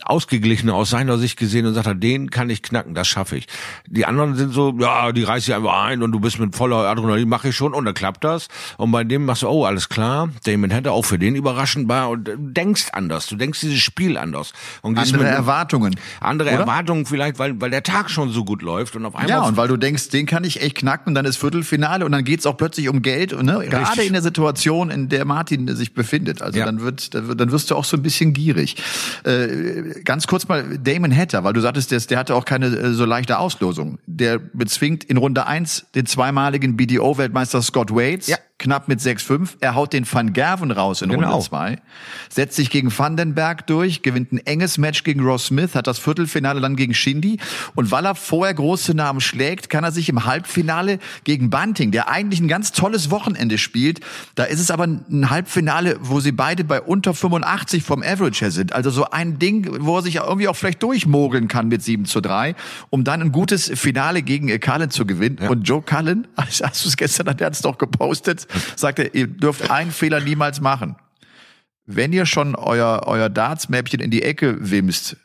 ausgeglichener aus seiner Sicht gesehen und sagt er, den kann ich knacken, das schaffe ich. Die anderen sind so, ja, die reißt sich einfach ein und du bist mit voller Adrenalin, mache ich schon und dann klappt das. Und bei dem machst du, oh, alles klar, Damon hätte auch für den überraschend war und denkst anders, du denkst dieses Spiel anders. Und andere Erwartungen. Andere oder? Erwartungen vielleicht, weil, weil der Tag schon so gut läuft und auf einmal. Ja, und weil du denkst, den kann ich echt knacken und dann ist Viertelfinale und dann geht's auch plötzlich um Geld und ne, gerade in der Situation, in der Martin sich befindet. Also ja. dann wird, dann wirst du auch so ein bisschen gierig. Äh, ganz kurz mal Damon Hatter, weil du sagtest, der, der hatte auch keine äh, so leichte Auslosung. Der bezwingt in Runde eins den zweimaligen BDO-Weltmeister Scott Waits. Ja knapp mit 6-5. Er haut den Van Gerven raus in genau. Runde 2. Setzt sich gegen Vandenberg durch, gewinnt ein enges Match gegen Ross Smith, hat das Viertelfinale dann gegen Shindy. Und weil er vorher große Namen schlägt, kann er sich im Halbfinale gegen Bunting, der eigentlich ein ganz tolles Wochenende spielt, da ist es aber ein Halbfinale, wo sie beide bei unter 85 vom Average her sind. Also so ein Ding, wo er sich irgendwie auch vielleicht durchmogeln kann mit 7 zu 3, um dann ein gutes Finale gegen Cullen zu gewinnen. Ja. Und Joe Cullen, hast du es gestern, hat er es doch gepostet, sagte, ihr dürft einen Fehler niemals machen. Wenn ihr schon euer, euer Darts-Mäppchen in die Ecke wimst,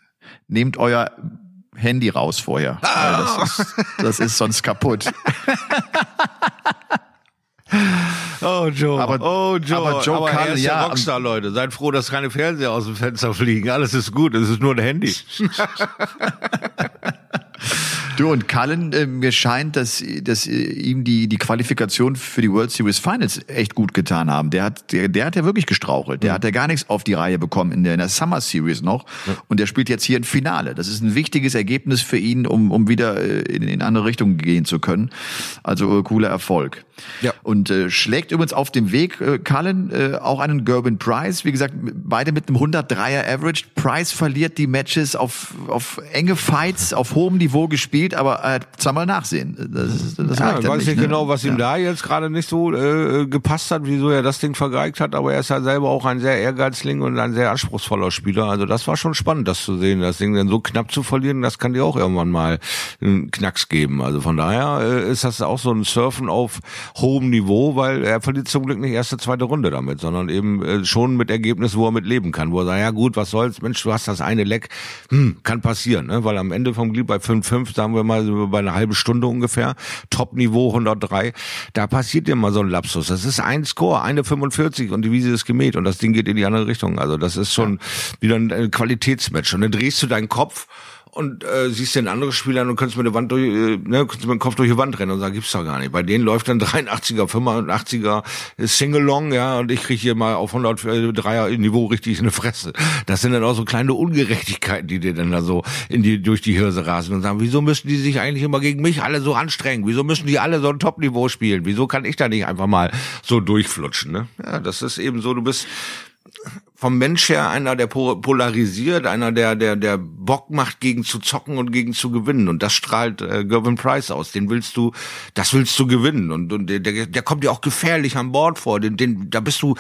nehmt euer Handy raus vorher. Ah. Das, ist, das ist sonst kaputt. Oh Joe, aber, oh Joe, aber Joe aber kann, er ist ja, Rockstar, Leute. Seid froh, dass keine Fernseher aus dem Fenster fliegen. Alles ist gut, es ist nur ein Handy. Du und Cullen, äh, mir scheint, dass, dass ihm die, die Qualifikation für die World Series Finals echt gut getan haben. Der hat, der, der hat ja wirklich gestrauchelt. Der mhm. hat ja gar nichts auf die Reihe bekommen in der, in der Summer Series noch. Mhm. Und der spielt jetzt hier ein Finale. Das ist ein wichtiges Ergebnis für ihn, um, um wieder äh, in, in andere Richtungen gehen zu können. Also äh, cooler Erfolg. Ja. Und äh, schlägt übrigens auf dem Weg, äh, Cullen, äh, auch einen Gerben Price. Wie gesagt, beide mit einem 103er Average. Price verliert die Matches auf, auf enge Fights, auf hohem Niveau gespielt, aber äh, zweimal nachsehen. Das, das ja, ich weiß nicht, ne? genau, was ihm ja. da jetzt gerade nicht so äh, gepasst hat, wieso er das Ding vergeigt hat, aber er ist ja selber auch ein sehr ehrgeizling und ein sehr anspruchsvoller Spieler. Also das war schon spannend, das zu sehen. Das Ding dann so knapp zu verlieren, das kann dir auch irgendwann mal einen Knacks geben. Also von daher äh, ist das auch so ein Surfen auf hohem Niveau, weil er verliert zum Glück nicht erste, zweite Runde damit, sondern eben äh, schon mit Ergebnis, wo er mit leben kann, wo er sagt, ja gut, was soll's, Mensch, du hast das eine Leck, hm, kann passieren, ne? weil am Ende vom Glied bei 5-5, sagen wir mal, bei einer halben Stunde ungefähr, Top-Niveau 103, da passiert dir mal so ein Lapsus. Das ist ein Score, eine 45 und die Wiese ist gemäht und das Ding geht in die andere Richtung. Also das ist schon wieder ein Qualitätsmatch und dann drehst du deinen Kopf und äh, siehst den anderen Spieler und kannst mit der Wand durch, äh, ne, kannst mit dem Kopf durch die Wand rennen und sagen, gibt's doch gar nicht. Bei denen läuft dann 83er, 85er Singalong, ja, und ich krieg hier mal auf 103er Niveau richtig eine Fresse. Das sind dann auch so kleine Ungerechtigkeiten, die dir dann da so in die, durch die Hirse rasen und sagen, wieso müssen die sich eigentlich immer gegen mich alle so anstrengen? Wieso müssen die alle so ein Top-Niveau spielen? Wieso kann ich da nicht einfach mal so durchflutschen, ne? Ja, das ist eben so, du bist, vom Mensch her einer, der polarisiert, einer, der, der, der Bock macht, gegen zu zocken und gegen zu gewinnen. Und das strahlt äh, Gervin Price aus. Den willst du, das willst du gewinnen. Und, und der, der kommt dir auch gefährlich an Bord vor. Den, den, da bist du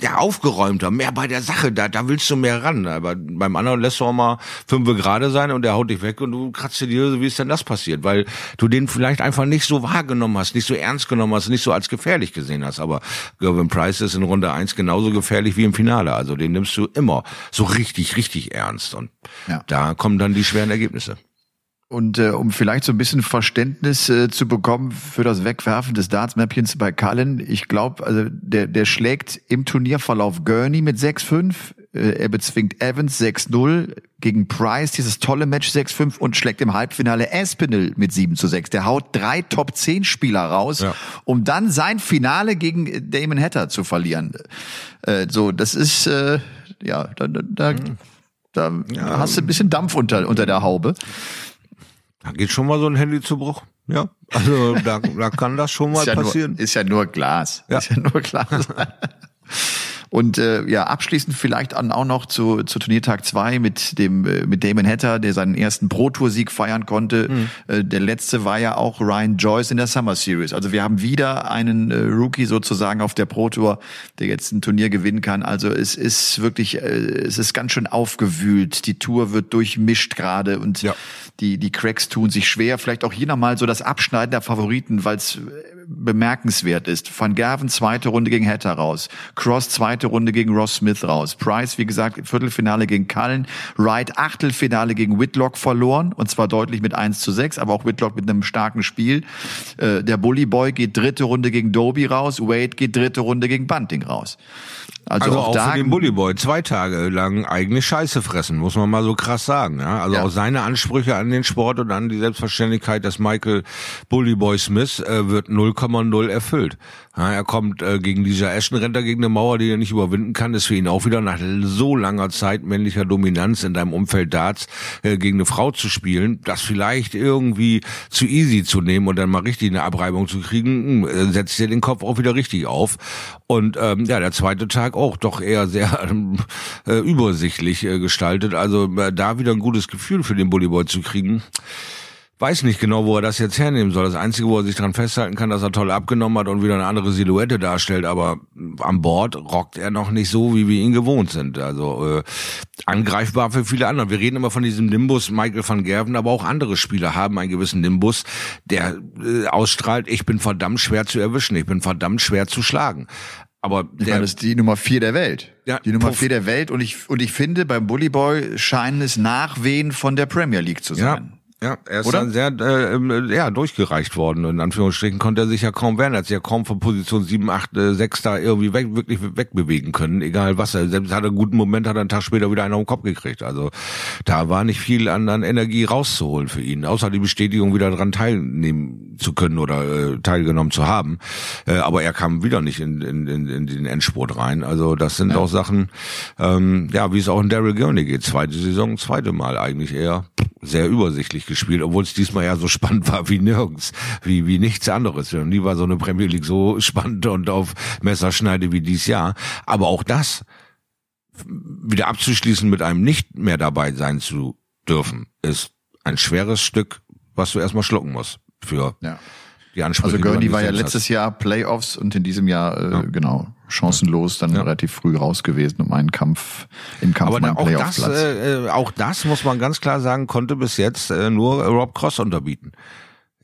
ja aufgeräumter, mehr bei der Sache. Da, da willst du mehr ran. Aber beim anderen lässt du auch mal fünf gerade sein und der haut dich weg und du kratzt dir die Hose, wie ist denn das passiert? Weil du den vielleicht einfach nicht so wahrgenommen hast, nicht so ernst genommen hast, nicht so als gefährlich gesehen hast. Aber Gervin Price ist in Runde eins genauso gefährlich wie im Finale. Also den nimmst du immer so richtig, richtig ernst. Und ja. da kommen dann die schweren Ergebnisse. Und äh, um vielleicht so ein bisschen Verständnis äh, zu bekommen für das Wegwerfen des Darts-Mäppchens bei Cullen, ich glaube, also der, der schlägt im Turnierverlauf Gurney mit 6-5, äh, er bezwingt Evans 6-0 gegen Price, dieses tolle Match 6-5 und schlägt im Halbfinale Aspinall mit 7 6. Der haut drei Top-10-Spieler raus, ja. um dann sein Finale gegen Damon Hatter zu verlieren. Äh, so, das ist, äh, ja, da, da, da, da ja. hast du ein bisschen Dampf unter, unter der Haube. Da geht schon mal so ein Handy zu Bruch. Ja, also da, da kann das schon mal ist ja passieren. Nur, ist ja nur Glas. Ja. Ist ja nur Glas. Und äh, ja, abschließend vielleicht auch noch zu, zu Turniertag zwei mit dem äh, mit Damon Hatter, der seinen ersten Pro-Tour-Sieg feiern konnte. Mhm. Äh, der letzte war ja auch Ryan Joyce in der Summer Series. Also wir haben wieder einen äh, Rookie sozusagen auf der Pro-Tour, der jetzt ein Turnier gewinnen kann. Also es ist wirklich, äh, es ist ganz schön aufgewühlt. Die Tour wird durchmischt gerade und ja. die, die Cracks tun sich schwer. Vielleicht auch hier nochmal so das Abschneiden der Favoriten, weil es bemerkenswert ist. Van Gerven zweite Runde gegen Hatter raus. Cross zweite Runde gegen Ross Smith raus. Price, wie gesagt, Viertelfinale gegen Cullen. Wright Achtelfinale gegen Whitlock verloren. Und zwar deutlich mit 1 zu 6, aber auch Whitlock mit einem starken Spiel. Äh, der Bully Boy geht dritte Runde gegen Doby raus. Wade geht dritte Runde gegen Bunting raus. Also, also auch, auch da für den Bullyboy zwei Tage lang eigene Scheiße fressen, muss man mal so krass sagen. Ja? Also ja. auch seine Ansprüche an den Sport und an die Selbstverständlichkeit, dass Michael Bullyboy Smith äh, wird 0,0 erfüllt. Ja, er kommt äh, gegen dieser Ashton rennt gegen eine Mauer, die er nicht überwinden kann, ist für ihn auch wieder nach so langer Zeit männlicher Dominanz in deinem Umfeld Darts äh, gegen eine Frau zu spielen, das vielleicht irgendwie zu easy zu nehmen und dann mal richtig eine Abreibung zu kriegen, hm, äh, setzt dir den Kopf auch wieder richtig auf. Und ähm, ja, der zweite Tag auch doch eher sehr äh, übersichtlich äh, gestaltet. Also äh, da wieder ein gutes Gefühl für den Bullyboy zu kriegen weiß nicht genau, wo er das jetzt hernehmen soll. Das Einzige, wo er sich dran festhalten kann, dass er toll abgenommen hat und wieder eine andere Silhouette darstellt, aber an Bord rockt er noch nicht so, wie wir ihn gewohnt sind. Also äh, angreifbar für viele andere. Wir reden immer von diesem Nimbus Michael van Gerven, aber auch andere Spieler haben einen gewissen Nimbus, der äh, ausstrahlt, ich bin verdammt schwer zu erwischen, ich bin verdammt schwer zu schlagen. Aber der, ich meine, das ist die Nummer vier der Welt. Ja, die Nummer vier der Welt. Und ich, und ich finde, beim Bully Boy scheinen es Nachwehen von der Premier League zu sein. Ja. Ja, er ist Oder? dann sehr äh, ähm, ja, durchgereicht worden. In Anführungsstrichen konnte er sich ja kaum wehren. Er hat sich ja kaum von Position 7, 8, äh, 6 da irgendwie weg, wirklich wegbewegen können, egal was er. Selbst hat er einen guten Moment, hat er einen Tag später wieder einen auf den Kopf gekriegt. Also da war nicht viel an, an Energie rauszuholen für ihn, außer die Bestätigung, wieder dran teilnehmen zu können oder äh, teilgenommen zu haben. Äh, aber er kam wieder nicht in, in, in, in den Endspurt rein. Also das sind ja. auch Sachen, ähm, ja, wie es auch in Daryl Gurney geht. Zweite Saison, zweite Mal eigentlich eher sehr übersichtlich gespielt, obwohl es diesmal ja so spannend war wie nirgends, wie, wie nichts anderes. Nie war so eine Premier League so spannend und auf Messerschneide wie dies Jahr. Aber auch das wieder abzuschließen mit einem nicht mehr dabei sein zu dürfen, ist ein schweres Stück, was du erstmal schlucken musst für ja. Die Ansprüche. Also Gurney war ja letztes hast. Jahr Playoffs und in diesem Jahr, äh, ja. genau, chancenlos dann ja. relativ früh raus gewesen, um einen Kampf im Kampf Aber um auch das, äh, auch das muss man ganz klar sagen, konnte bis jetzt äh, nur Rob Cross unterbieten.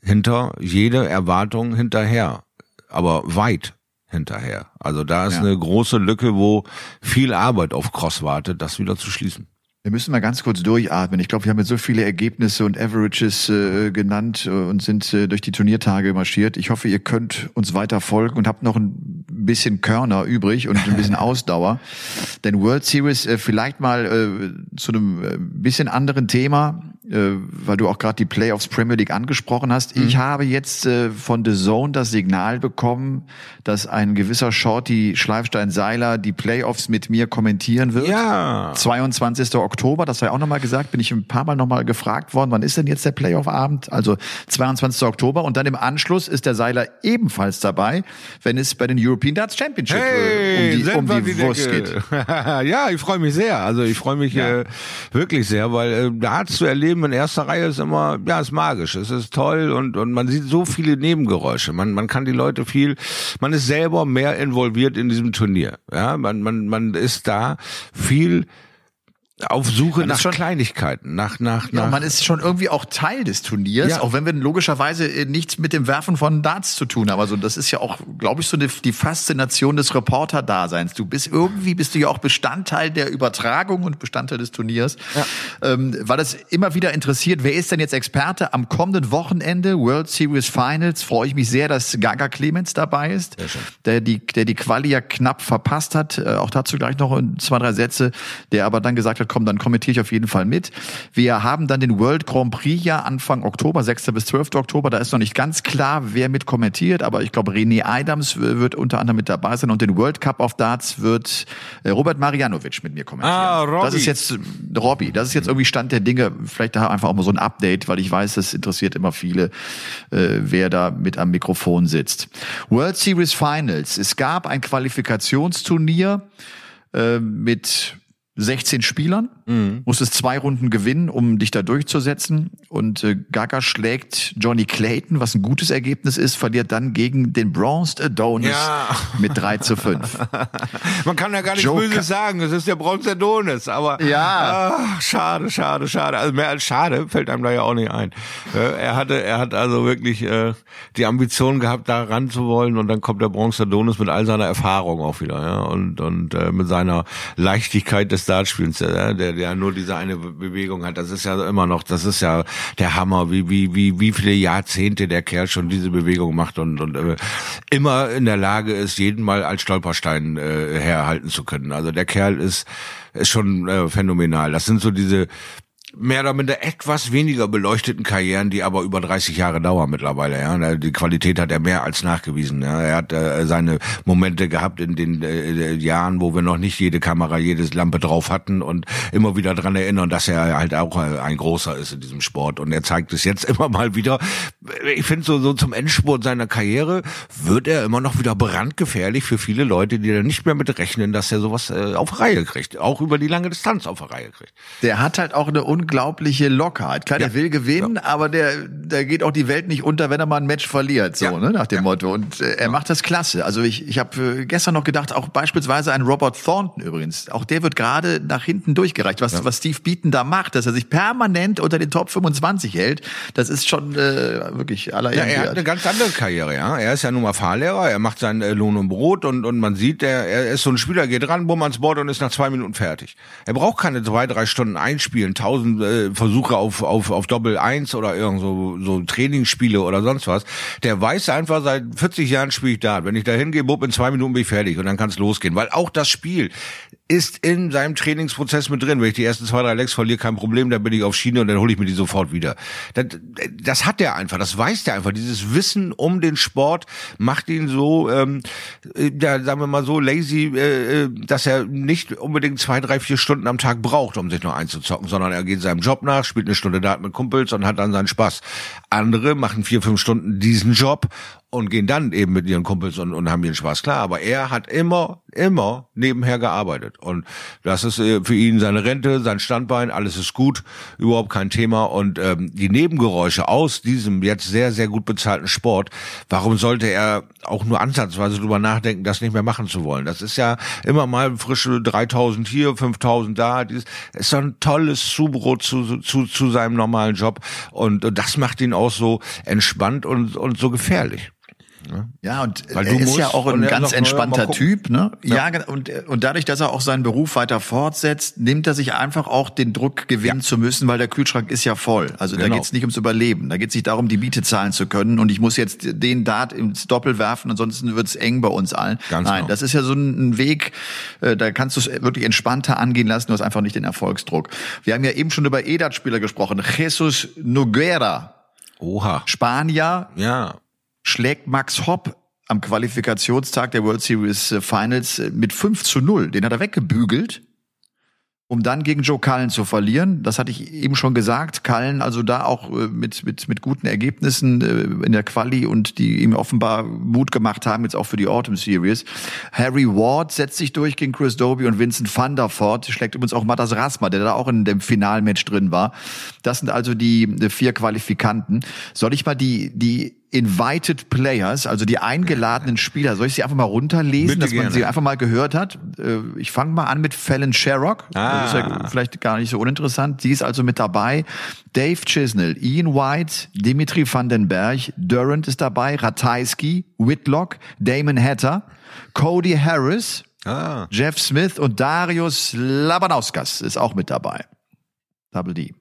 Hinter jede Erwartung hinterher, aber weit hinterher. Also da ist ja. eine große Lücke, wo viel Arbeit auf Cross wartet, das wieder zu schließen. Wir müssen mal ganz kurz durchatmen. Ich glaube, wir haben jetzt so viele Ergebnisse und Averages äh, genannt äh, und sind äh, durch die Turniertage marschiert. Ich hoffe, ihr könnt uns weiter folgen und habt noch ein bisschen Körner übrig und ein bisschen Ausdauer. Denn World Series äh, vielleicht mal äh, zu einem äh, bisschen anderen Thema äh, weil du auch gerade die Playoffs Premier League angesprochen hast. Mhm. Ich habe jetzt äh, von The Zone das Signal bekommen, dass ein gewisser Shorty Schleifstein-Seiler die Playoffs mit mir kommentieren wird. Ja. 22. Oktober, das sei auch nochmal gesagt, bin ich ein paar Mal nochmal gefragt worden, wann ist denn jetzt der Playoff-Abend? Also 22. Oktober und dann im Anschluss ist der Seiler ebenfalls dabei, wenn es bei den European Darts Championship hey, um die, um die Wurst geht. ja, ich freue mich sehr. Also ich freue mich ja. äh, wirklich sehr, weil äh, Darts zu erleben, Leben in erster Reihe ist immer, ja, ist magisch, es ist toll und, und man sieht so viele Nebengeräusche. Man, man kann die Leute viel, man ist selber mehr involviert in diesem Turnier. Ja, man, man, man ist da viel auf Suche man nach schon, Kleinigkeiten, nach nach ja, nach. Man ist schon irgendwie auch Teil des Turniers, ja. auch wenn wir logischerweise äh, nichts mit dem Werfen von Darts zu tun haben. Also das ist ja auch, glaube ich, so eine, die Faszination des Reporter-Daseins. Du bist irgendwie bist du ja auch Bestandteil der Übertragung und Bestandteil des Turniers, ja. ähm, weil das immer wieder interessiert. Wer ist denn jetzt Experte am kommenden Wochenende World Series Finals? Freue ich mich sehr, dass Gaga Clemens dabei ist, der die der die Quali ja knapp verpasst hat. Äh, auch dazu gleich noch zwei drei Sätze, der aber dann gesagt hat komm, dann kommentiere ich auf jeden Fall mit. Wir haben dann den World Grand Prix ja Anfang Oktober, 6. bis 12. Oktober. Da ist noch nicht ganz klar, wer mit kommentiert, aber ich glaube, René Adams wird unter anderem mit dabei sein und den World Cup of Darts wird äh, Robert Marianovic mit mir kommentieren. Ah, Robby. Das ist jetzt Robby, das ist jetzt irgendwie Stand der Dinge. Vielleicht da einfach auch mal so ein Update, weil ich weiß, das interessiert immer viele, äh, wer da mit am Mikrofon sitzt. World Series Finals. Es gab ein Qualifikationsturnier äh, mit 16 Spielern, mhm. musstest zwei Runden gewinnen, um dich da durchzusetzen. Und äh, Gaga schlägt Johnny Clayton, was ein gutes Ergebnis ist, verliert dann gegen den Bronzed Adonis ja. mit 3 zu 5. Man kann ja gar nichts Böses sagen, es ist der Bronzed Adonis, aber ja. Ach, schade, schade, schade. Also mehr als schade fällt einem da ja auch nicht ein. Äh, er hatte, er hat also wirklich äh, die Ambition gehabt, da ran zu wollen und dann kommt der Bronzed Adonis mit all seiner Erfahrung auch wieder, ja, und, und äh, mit seiner Leichtigkeit des Dartspielens, der, der, nur diese eine Bewegung hat. Das ist ja immer noch, das ist ja der Hammer, wie, wie, wie, wie viele Jahrzehnte der Kerl schon diese Bewegung macht und, und äh, immer in der Lage ist, jeden Mal als Stolperstein äh, herhalten zu können. Also der Kerl ist, ist schon äh, phänomenal. Das sind so diese, mehr oder minder etwas weniger beleuchteten Karrieren, die aber über 30 Jahre dauern mittlerweile. Ja, die Qualität hat er mehr als nachgewiesen. Ja, er hat äh, seine Momente gehabt in den äh, Jahren, wo wir noch nicht jede Kamera, jedes Lampe drauf hatten und immer wieder dran erinnern, dass er halt auch ein großer ist in diesem Sport. Und er zeigt es jetzt immer mal wieder. Ich finde so so zum Endspurt seiner Karriere wird er immer noch wieder brandgefährlich für viele Leute, die da nicht mehr mit rechnen, dass er sowas äh, auf Reihe kriegt, auch über die lange Distanz auf Reihe kriegt. Der hat halt auch eine unglaubliche Lockerheit. Klar, ja. der will gewinnen, ja. aber der, der geht auch die Welt nicht unter, wenn er mal ein Match verliert, so, ja. ne, nach dem Motto. Und äh, er macht das klasse. Also ich, ich habe äh, gestern noch gedacht, auch beispielsweise ein Robert Thornton übrigens, auch der wird gerade nach hinten durchgereicht. Was, was Steve Beaton da macht, dass er sich permanent unter den Top 25 hält, das ist schon äh, wirklich aller ja, Er hat eine ganz andere Karriere, ja. Er ist ja nun mal Fahrlehrer, er macht sein äh, Lohn und Brot und, und man sieht, er, er ist so ein Spieler, geht ran, bumm ans Board und ist nach zwei Minuten fertig. Er braucht keine zwei, drei Stunden einspielen, tausend äh, Versuche auf, auf, auf Doppel eins oder irgend so, so Trainingsspiele oder sonst was. Der weiß einfach, seit 40 Jahren spiele ich da. Wenn ich da hingehe, bumm, in zwei Minuten bin ich fertig und dann kann es losgehen. Weil auch das Spiel ist in seinem Trainingsprozess mit drin. Wenn ich die ersten zwei, drei Lecks verliere, kein Problem, dann bin ich auf Schiene und dann hole ich mir die sofort wieder. Das, das hat er einfach, das weiß der einfach. Dieses Wissen um den Sport macht ihn so, ähm, ja, sagen wir mal so, lazy, äh, äh, dass er nicht unbedingt zwei, drei, vier Stunden am Tag braucht, um sich noch einzuzocken, sondern er geht seinem Job nach, spielt eine Stunde da mit Kumpels und hat dann seinen Spaß. Andere machen vier, fünf Stunden diesen Job und gehen dann eben mit ihren Kumpels und, und haben ihren Spaß. Klar, aber er hat immer, immer nebenher gearbeitet. Und das ist äh, für ihn seine Rente, sein Standbein, alles ist gut, überhaupt kein Thema. Und ähm, die Nebengeräusche aus diesem jetzt sehr, sehr gut bezahlten Sport, warum sollte er auch nur ansatzweise drüber nachdenken, das nicht mehr machen zu wollen? Das ist ja immer mal frische 3000 hier, 5000 da. Das ist so ein tolles Zubrot zu, zu, zu seinem normalen Job. Und, und das macht ihn auch so entspannt und, und so gefährlich. Ne? Ja, und er ist ja auch ein ganz entspannter Typ, ne? Ja, ja, und, und dadurch, dass er auch seinen Beruf weiter fortsetzt, nimmt er sich einfach auch den Druck, gewinnen ja. zu müssen, weil der Kühlschrank ist ja voll. Also genau. da geht es nicht ums Überleben. Da geht es nicht darum, die Miete zahlen zu können und ich muss jetzt den Dart ins Doppel werfen, ansonsten wird's eng bei uns allen. Ganz Nein, genau. das ist ja so ein Weg, äh, da kannst du es wirklich entspannter angehen lassen, du hast einfach nicht den Erfolgsdruck. Wir haben ja eben schon über Edat-Spieler gesprochen. Jesus Noguera. Oha. Spanier. Ja schlägt Max Hopp am Qualifikationstag der World Series äh, Finals äh, mit 5 zu 0. Den hat er weggebügelt um dann gegen Joe Cullen zu verlieren. Das hatte ich eben schon gesagt. Cullen also da auch äh, mit, mit, mit guten Ergebnissen in der Quali und die ihm offenbar Mut gemacht haben, jetzt auch für die Autumn Series. Harry Ward setzt sich durch gegen Chris Doby und Vincent van der Voort. Schlägt übrigens auch Matas Rasma, der da auch in dem Finalmatch drin war. Das sind also die vier Qualifikanten. Soll ich mal die, die Invited Players, also die eingeladenen Spieler. Soll ich sie einfach mal runterlesen, Bitte dass man gerne. sie einfach mal gehört hat? Äh, ich fange mal an mit Fallon Sherrock. Ah. Das ist ja vielleicht gar nicht so uninteressant. Sie ist also mit dabei. Dave Chisnell, Ian White, Dimitri van den Berg, Durant ist dabei, Ratajski, Whitlock, Damon Hatter, Cody Harris, ah. Jeff Smith und Darius Labanauskas ist auch mit dabei. Double D.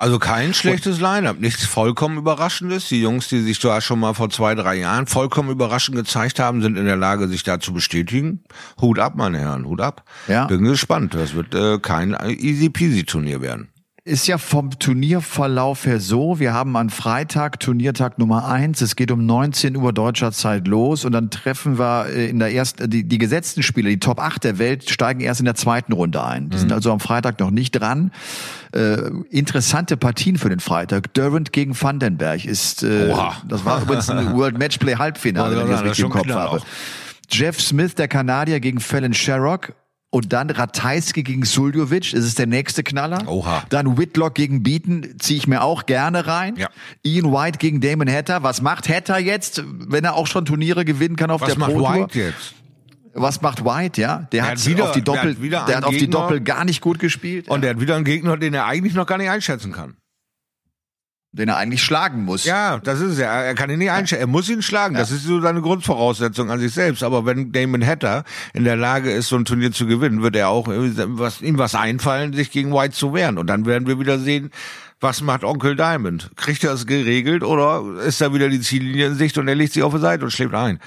Also kein schlechtes Line-up, nichts vollkommen überraschendes. Die Jungs, die sich da schon mal vor zwei, drei Jahren vollkommen überraschend gezeigt haben, sind in der Lage, sich da zu bestätigen. Hut ab, meine Herren, Hut ab. Ja. Bin gespannt. Das wird äh, kein easy-peasy-Turnier werden ist ja vom Turnierverlauf her so, wir haben an Freitag Turniertag Nummer eins. es geht um 19 Uhr deutscher Zeit los und dann treffen wir äh, in der ersten, die, die gesetzten Spieler, die Top 8 der Welt, steigen erst in der zweiten Runde ein. Die mhm. sind also am Freitag noch nicht dran. Äh, interessante Partien für den Freitag. Durant gegen Vandenberg ist, äh, das war übrigens ein World Matchplay Halbfinale, wenn ich das richtig im Kopf habe. Auch. Jeff Smith, der Kanadier, gegen Fallon Sherrock. Und dann Ratajski gegen Suljovic, das ist der nächste Knaller. Oha. Dann Whitlock gegen Beaton, ziehe ich mir auch gerne rein. Ja. Ian White gegen Damon Hatter. Was macht Hatter jetzt, wenn er auch schon Turniere gewinnen kann auf Was der Pro Tour? Was macht White jetzt? Was macht White, ja? Der, der hat, wieder, auf die Doppel, der hat, der hat auf die Doppel gar nicht gut gespielt. Und ja. der hat wieder einen Gegner, den er eigentlich noch gar nicht einschätzen kann den er eigentlich schlagen muss. Ja, das ist es ja. Er kann ihn nicht einstellen. Er muss ihn schlagen. Ja. Das ist so seine Grundvoraussetzung an sich selbst. Aber wenn Damon Hatter in der Lage ist, so ein Turnier zu gewinnen, wird er auch was, ihm was einfallen, sich gegen White zu wehren. Und dann werden wir wieder sehen, was macht Onkel Diamond? Kriegt er es geregelt oder ist da wieder die Ziellinie in Sicht und er legt sich auf die Seite und schläft ein?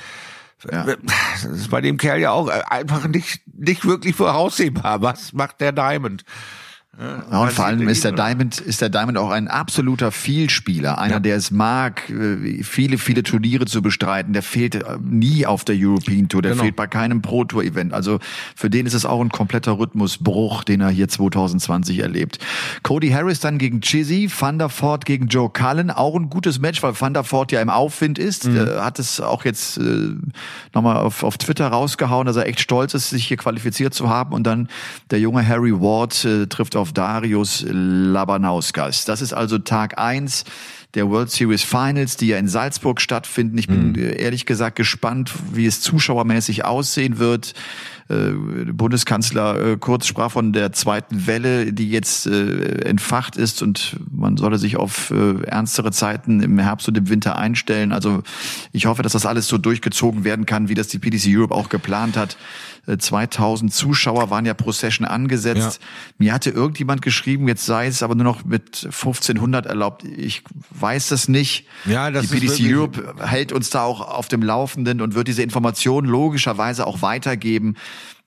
Ja. Das ist bei dem Kerl ja auch einfach nicht, nicht wirklich voraussehbar. Was macht der Diamond? Ja, und vor allem ist der Diamond, ist der Diamond auch ein absoluter Vielspieler. Einer, ja. der es mag, äh, viele, viele Turniere zu bestreiten. Der fehlt äh, nie auf der European Tour. Der genau. fehlt bei keinem Pro Tour Event. Also für den ist es auch ein kompletter Rhythmusbruch, den er hier 2020 erlebt. Cody Harris dann gegen Chizzy, Van der Voort gegen Joe Cullen. Auch ein gutes Match, weil Van der Voort ja im Aufwind ist. Mhm. Hat es auch jetzt äh, nochmal auf, auf Twitter rausgehauen, dass er echt stolz ist, sich hier qualifiziert zu haben. Und dann der junge Harry Ward äh, trifft auf Darius Labanauskas. Das ist also Tag eins der World Series Finals, die ja in Salzburg stattfinden. Ich bin mhm. ehrlich gesagt gespannt, wie es zuschauermäßig aussehen wird. Äh, Bundeskanzler äh, Kurz sprach von der zweiten Welle, die jetzt äh, entfacht ist und man solle sich auf ernstere Zeiten im Herbst und im Winter einstellen. Also ich hoffe, dass das alles so durchgezogen werden kann, wie das die PDC Europe auch geplant hat. 2000 Zuschauer waren ja pro Session angesetzt. Ja. Mir hatte irgendjemand geschrieben, jetzt sei es aber nur noch mit 1500 erlaubt. Ich weiß das nicht. Ja, das die PDC Europe hält uns da auch auf dem Laufenden und wird diese Informationen logischerweise auch weitergeben.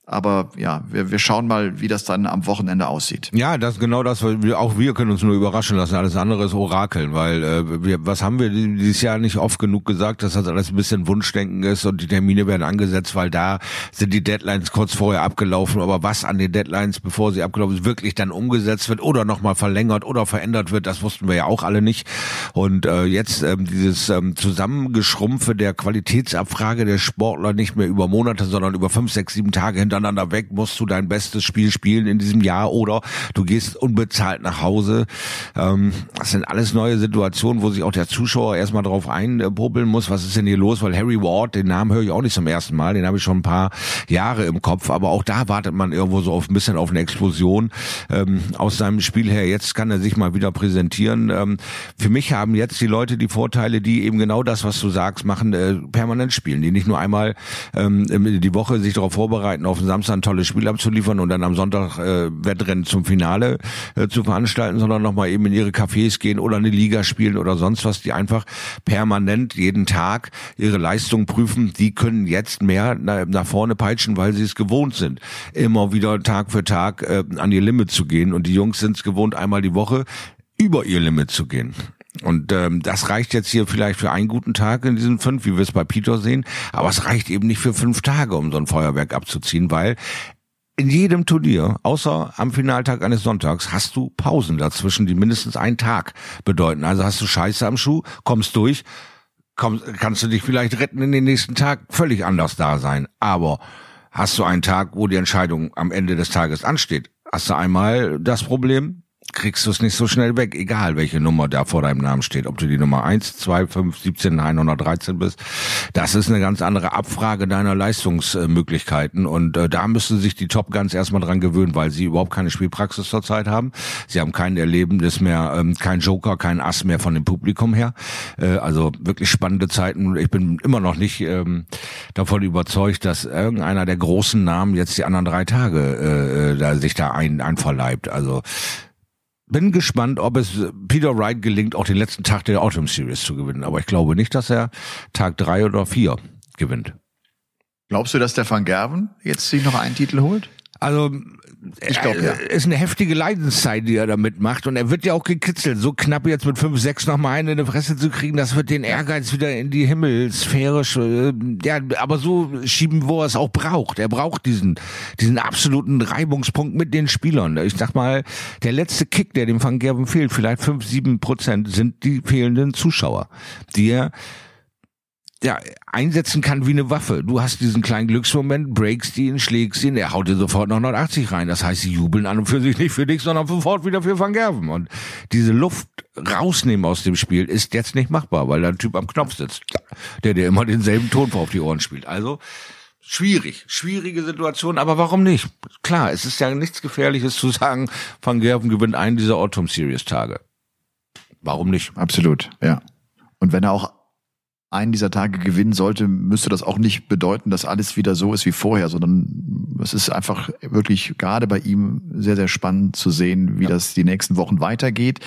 Aber ja, wir, wir schauen mal, wie das dann am Wochenende aussieht. Ja, das genau das. Wir, auch wir können uns nur überraschen lassen. Alles andere ist Orakeln, weil äh, wir, was haben wir dieses Jahr nicht oft genug gesagt, dass das alles ein bisschen Wunschdenken ist und die Termine werden angesetzt, weil da sind die Deadlines kurz vorher abgelaufen. Aber was an den Deadlines, bevor sie abgelaufen sind, wirklich dann umgesetzt wird oder nochmal verlängert oder verändert wird, das wussten wir ja auch alle nicht. Und äh, jetzt ähm, dieses ähm, Zusammengeschrumpfe der Qualitätsabfrage der Sportler nicht mehr über Monate, sondern über fünf, sechs, sieben Tage hinter hintereinander weg, musst du dein bestes Spiel spielen in diesem Jahr oder du gehst unbezahlt nach Hause. Ähm, das sind alles neue Situationen, wo sich auch der Zuschauer erstmal drauf einpuppeln muss, was ist denn hier los, weil Harry Ward, den Namen höre ich auch nicht zum ersten Mal, den habe ich schon ein paar Jahre im Kopf, aber auch da wartet man irgendwo so auf ein bisschen auf eine Explosion ähm, aus seinem Spiel her. Jetzt kann er sich mal wieder präsentieren. Ähm, für mich haben jetzt die Leute die Vorteile, die eben genau das, was du sagst, machen, äh, permanent spielen, die nicht nur einmal ähm, die Woche sich darauf vorbereiten auf Samstag ein tolles Spiel abzuliefern und dann am Sonntag äh, Wettrennen zum Finale äh, zu veranstalten, sondern nochmal eben in ihre Cafés gehen oder eine Liga spielen oder sonst was, die einfach permanent jeden Tag ihre Leistung prüfen, die können jetzt mehr nach, nach vorne peitschen, weil sie es gewohnt sind, immer wieder Tag für Tag äh, an ihr Limit zu gehen. Und die Jungs sind es gewohnt, einmal die Woche über ihr Limit zu gehen. Und ähm, das reicht jetzt hier vielleicht für einen guten Tag in diesen fünf, wie wir es bei Peter sehen, aber es reicht eben nicht für fünf Tage, um so ein Feuerwerk abzuziehen, weil in jedem Turnier, außer am Finaltag eines Sonntags, hast du Pausen dazwischen, die mindestens einen Tag bedeuten. Also hast du Scheiße am Schuh, kommst durch, kommst, kannst du dich vielleicht retten in den nächsten Tag, völlig anders da sein. Aber hast du einen Tag, wo die Entscheidung am Ende des Tages ansteht, hast du einmal das Problem, kriegst du es nicht so schnell weg, egal welche Nummer da vor deinem Namen steht. Ob du die Nummer 1, 2, 5, 17, 113 bist. Das ist eine ganz andere Abfrage deiner Leistungsmöglichkeiten. Und äh, da müssen sich die Top Guns erstmal dran gewöhnen, weil sie überhaupt keine Spielpraxis zurzeit haben. Sie haben kein Erlebenes mehr, ähm, kein Joker, kein Ass mehr von dem Publikum her. Äh, also wirklich spannende Zeiten. Ich bin immer noch nicht ähm, davon überzeugt, dass irgendeiner der großen Namen jetzt die anderen drei Tage äh, äh da sich da ein, einverleibt. Also bin gespannt, ob es Peter Wright gelingt, auch den letzten Tag der Autumn Series zu gewinnen. Aber ich glaube nicht, dass er Tag drei oder vier gewinnt. Glaubst du, dass der Van Gerven jetzt sich noch einen Titel holt? Also ich glaube, ja. ist eine heftige Leidenszeit, die er damit macht. Und er wird ja auch gekitzelt. So knapp jetzt mit 5, 6 nochmal einen in die Fresse zu kriegen, das wird den Ehrgeiz wieder in die Himmelsphäre, äh, ja, aber so schieben, wo er es auch braucht. Er braucht diesen, diesen absoluten Reibungspunkt mit den Spielern. Ich sag mal, der letzte Kick, der dem Van Gerven fehlt, vielleicht 5, 7 Prozent, sind die fehlenden Zuschauer, die er ja, einsetzen kann wie eine Waffe. Du hast diesen kleinen Glücksmoment, breakst ihn, schlägst ihn, er haut dir sofort noch 180 rein. Das heißt, sie jubeln an und für sich nicht für dich, sondern sofort wieder für Van Gerven. Und diese Luft rausnehmen aus dem Spiel ist jetzt nicht machbar, weil da ein Typ am Knopf sitzt, der dir immer denselben Ton auf die Ohren spielt. Also, schwierig, schwierige Situation, aber warum nicht? Klar, es ist ja nichts Gefährliches zu sagen, Van Gerven gewinnt einen dieser Autumn Series Tage. Warum nicht? Absolut, ja. Und wenn er auch einen dieser Tage gewinnen sollte, müsste das auch nicht bedeuten, dass alles wieder so ist wie vorher, sondern es ist einfach wirklich gerade bei ihm sehr, sehr spannend zu sehen, wie ja. das die nächsten Wochen weitergeht.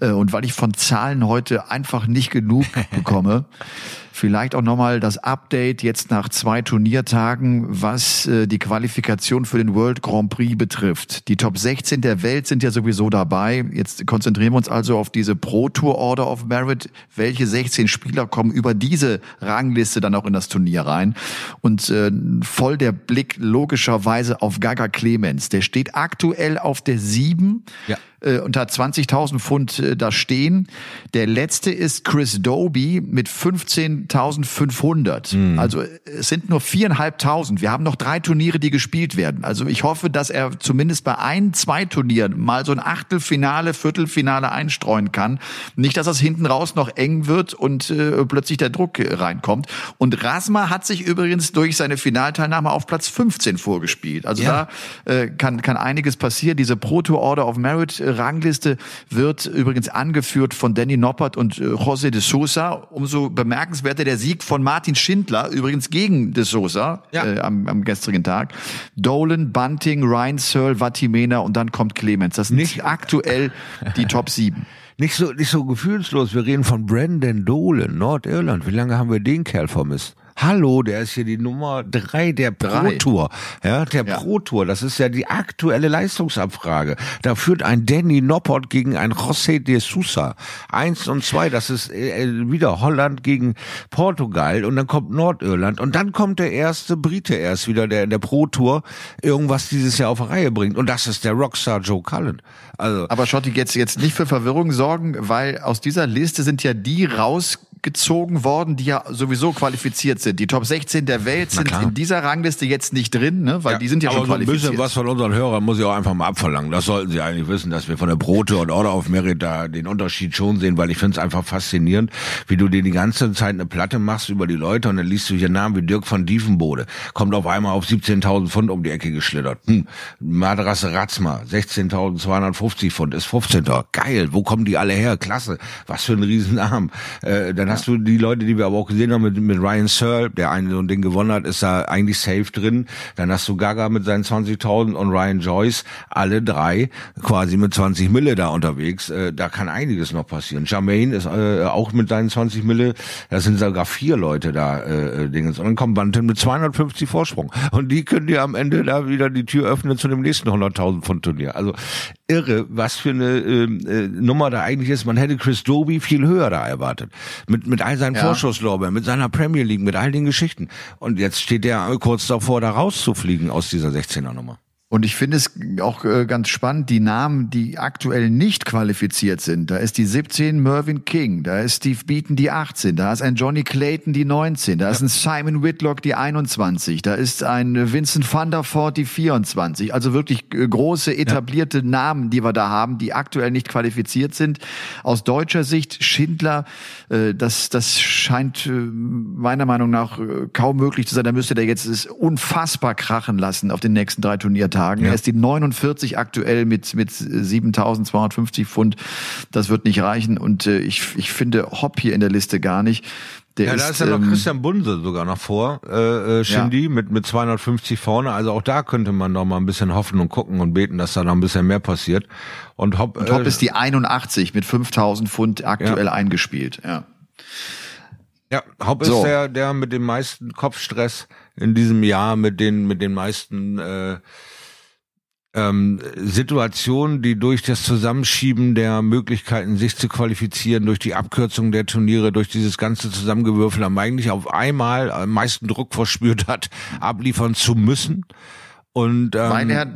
Äh, und weil ich von Zahlen heute einfach nicht genug bekomme, Vielleicht auch nochmal das Update jetzt nach zwei Turniertagen, was äh, die Qualifikation für den World Grand Prix betrifft. Die Top 16 der Welt sind ja sowieso dabei. Jetzt konzentrieren wir uns also auf diese Pro Tour Order of Merit. Welche 16 Spieler kommen über diese Rangliste dann auch in das Turnier rein? Und äh, voll der Blick logischerweise auf Gaga Clemens. Der steht aktuell auf der 7. Ja äh, unter 20.000 Pfund äh, da stehen. Der letzte ist Chris Doby mit 15.500. Mhm. Also es sind nur viereinhalbtausend. Wir haben noch drei Turniere, die gespielt werden. Also ich hoffe, dass er zumindest bei ein, zwei Turnieren mal so ein Achtelfinale, Viertelfinale einstreuen kann. Nicht, dass das hinten raus noch eng wird und äh, plötzlich der Druck reinkommt. Und Rasma hat sich übrigens durch seine Finalteilnahme auf Platz 15 vorgespielt. Also ja. da äh, kann, kann einiges passieren. Diese Proto Order of Merit äh, Rangliste wird übrigens angeführt von Danny Noppert und äh, José de Sosa. Umso bemerkenswerter der Sieg von Martin Schindler, übrigens gegen de Sosa ja. äh, am, am gestrigen Tag. Dolan, Bunting, Ryan Searle, Vatimena und dann kommt Clemens. Das sind nicht aktuell die Top 7 nicht so, nicht so gefühlslos. Wir reden von Brandon Dolan, Nordirland. Wie lange haben wir den Kerl vermisst? Hallo, der ist hier die Nummer drei der Pro Tour. Ja, der ja. Pro Tour. Das ist ja die aktuelle Leistungsabfrage. Da führt ein Danny Noppert gegen ein José de Sousa. Eins und zwei, das ist äh, wieder Holland gegen Portugal und dann kommt Nordirland und dann kommt der erste Brite erst wieder, der in der Pro Tour irgendwas dieses Jahr auf Reihe bringt und das ist der Rockstar Joe Cullen. Also. Aber Schotti, jetzt, jetzt nicht für Verwirrung sorgen, weil aus dieser Liste sind ja die raus gezogen worden, die ja sowieso qualifiziert sind. Die Top 16 der Welt sind in dieser Rangliste jetzt nicht drin, ne? weil ja, die sind ja schon qualifiziert. ein bisschen was von unseren Hörern muss ich auch einfach mal abverlangen. Das sollten sie eigentlich wissen, dass wir von der Brote und Order of Merit da den Unterschied schon sehen, weil ich finde es einfach faszinierend, wie du dir die ganze Zeit eine Platte machst über die Leute und dann liest du hier Namen wie Dirk von Diefenbode, kommt auf einmal auf 17.000 Pfund um die Ecke geschlittert. Hm. Madrasse Ratzma, 16.250 Pfund, ist 15. Geil, wo kommen die alle her? Klasse, was für ein Riesenarm. Äh, dann hast du die Leute, die wir aber auch gesehen haben, mit, mit Ryan Searle, der einen so ein Ding gewonnen hat, ist da eigentlich safe drin. Dann hast du Gaga mit seinen 20.000 und Ryan Joyce, alle drei quasi mit 20 Mille da unterwegs. Äh, da kann einiges noch passieren. Jermaine ist äh, auch mit seinen 20 Mille, da sind sogar vier Leute da, äh, Dingens. Und dann kommt Banten mit 250 Vorsprung. Und die können dir am Ende da wieder die Tür öffnen zu dem nächsten 100.000 Pfund Turnier. Also irre, was für eine ähm, äh, Nummer da eigentlich ist. Man hätte Chris Doby viel höher da erwartet. Mit, mit all seinen ja. Vorschusslorbeeren, mit seiner Premier League, mit all den Geschichten. Und jetzt steht der kurz davor, da rauszufliegen aus dieser 16er Nummer. Und ich finde es auch äh, ganz spannend, die Namen, die aktuell nicht qualifiziert sind. Da ist die 17 Mervyn King, da ist Steve Beaton die 18, da ist ein Johnny Clayton die 19, da ja. ist ein Simon Whitlock die 21, da ist ein Vincent van der Voort die 24. Also wirklich äh, große etablierte ja. Namen, die wir da haben, die aktuell nicht qualifiziert sind. Aus deutscher Sicht Schindler, äh, das, das scheint meiner Meinung nach kaum möglich zu sein. Da müsste der jetzt es unfassbar krachen lassen auf den nächsten drei Turniertagen. Tagen. Ja. Er ist die 49 aktuell mit, mit 7250 Pfund. Das wird nicht reichen. Und äh, ich, ich finde Hopp hier in der Liste gar nicht. Der ja, ist, da ist ja noch ähm, Christian Bunse sogar noch vor, äh, äh, Shindy, ja. mit, mit 250 vorne. Also auch da könnte man noch mal ein bisschen hoffen und gucken und beten, dass da noch ein bisschen mehr passiert. Und Hopp, und Hopp äh, ist die 81 mit 5000 Pfund aktuell ja. eingespielt, ja. Ja, Hopp so. ist der, der mit dem meisten Kopfstress in diesem Jahr, mit den, mit den meisten, äh, ähm, Situationen, die durch das Zusammenschieben der Möglichkeiten, sich zu qualifizieren, durch die Abkürzung der Turniere, durch dieses ganze Zusammengewürfel, am eigentlich auf einmal am meisten Druck verspürt hat, abliefern zu müssen. Und ähm, er,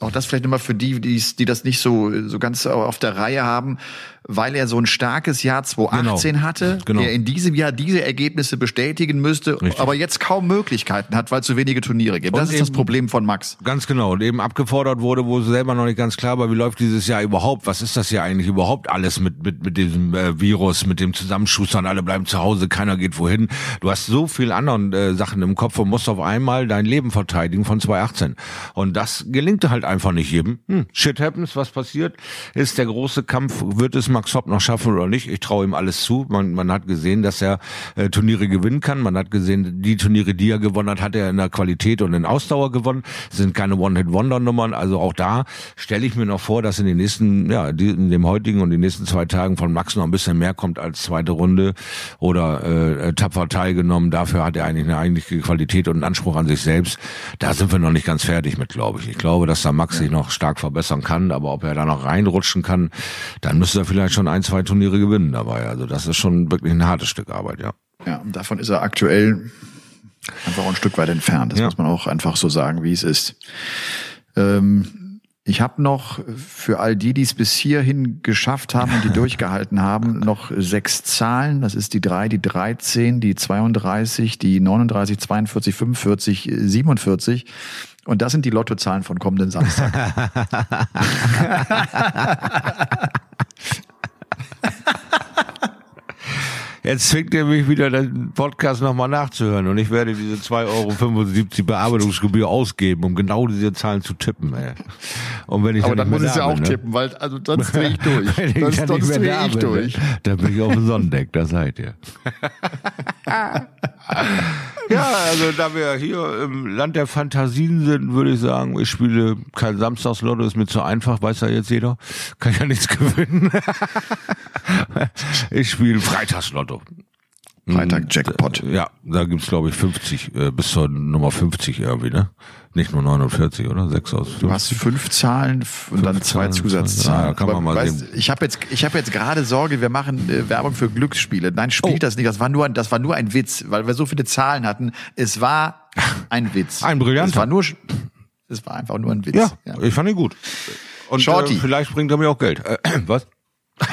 auch das vielleicht nochmal für die, die, die das nicht so, so ganz auf der Reihe haben, weil er so ein starkes Jahr 2018 genau. hatte, genau. der in diesem Jahr diese Ergebnisse bestätigen müsste, Richtig. aber jetzt kaum Möglichkeiten hat, weil es zu wenige Turniere gibt. Und das ist das Problem von Max. Ganz genau. Und eben abgefordert wurde, wo selber noch nicht ganz klar war, wie läuft dieses Jahr überhaupt? Was ist das hier eigentlich überhaupt alles mit, mit, mit diesem äh, Virus, mit dem Zusammenschustern? Alle bleiben zu Hause, keiner geht wohin. Du hast so viel anderen äh, Sachen im Kopf und musst auf einmal dein Leben verteidigen von 2018. Und das gelingt halt einfach nicht jedem. Hm, shit happens, was passiert? Ist der große Kampf, wird es Max Hopp noch schaffen oder nicht? Ich traue ihm alles zu. Man, man hat gesehen, dass er äh, Turniere gewinnen kann. Man hat gesehen, die Turniere, die er gewonnen hat, hat er in der Qualität und in Ausdauer gewonnen. Das sind keine One-Hit-Wonder-Nummern. Also auch da stelle ich mir noch vor, dass in den nächsten, ja, in dem heutigen und den nächsten zwei Tagen von Max noch ein bisschen mehr kommt als zweite Runde oder äh, tapfer teilgenommen. Dafür hat er eigentlich eine eigentliche Qualität und einen Anspruch an sich selbst. Da sind wir noch nicht ganz fertig mit, glaube ich. Ich glaube, dass da Max ja. sich noch stark verbessern kann, aber ob er da noch reinrutschen kann, dann müsste er vielleicht schon ein, zwei Turniere gewinnen dabei. Also das ist schon wirklich ein hartes Stück Arbeit, ja. Ja, und davon ist er aktuell einfach ein Stück weit entfernt. Das ja. muss man auch einfach so sagen, wie es ist. Ähm, ich habe noch für all die, die es bis hierhin geschafft haben und die durchgehalten haben, noch sechs Zahlen. Das ist die drei, die 13, die 32, die 39, 42, 45, 47. Und das sind die Lottozahlen von kommenden Samstag. Jetzt zwingt er mich wieder, den Podcast nochmal nachzuhören und ich werde diese 2,75 Euro Bearbeitungsgebühr ausgeben, um genau diese Zahlen zu tippen. Ey. Und wenn ich Aber dann, dann muss ich ja auch ne? tippen, weil also sonst drehe ich durch. wenn ich sonst sonst drehe ich durch. Ne? Dann bin ich auf dem Sonnendeck, das seid ihr. ja, also da wir hier im Land der Fantasien sind, würde ich sagen, ich spiele kein Samstagslotto, ist mir zu einfach, weiß ja jetzt jeder. Kann ja nichts gewinnen. ich spiele Freitagslotto. Freitag Jackpot. Ja, da gibt's glaube ich 50, äh, bis zur Nummer 50 irgendwie, ne? Nicht nur 49, oder? Sechs aus 50. Du hast fünf Zahlen und fünf dann zwei Zahlen, Zusatzzahlen. Ja, kann man mal weißt, sehen. Ich habe jetzt, ich habe jetzt gerade Sorge, wir machen äh, Werbung für Glücksspiele. Nein, spielt oh. das nicht. Das war nur, das war nur ein Witz, weil wir so viele Zahlen hatten. Es war ein Witz. ein brillanter. Es war nur, es war einfach nur ein Witz. Ja, ja. ich fand ihn gut. Und Shorty. Äh, vielleicht bringt er mir auch Geld. Äh, was?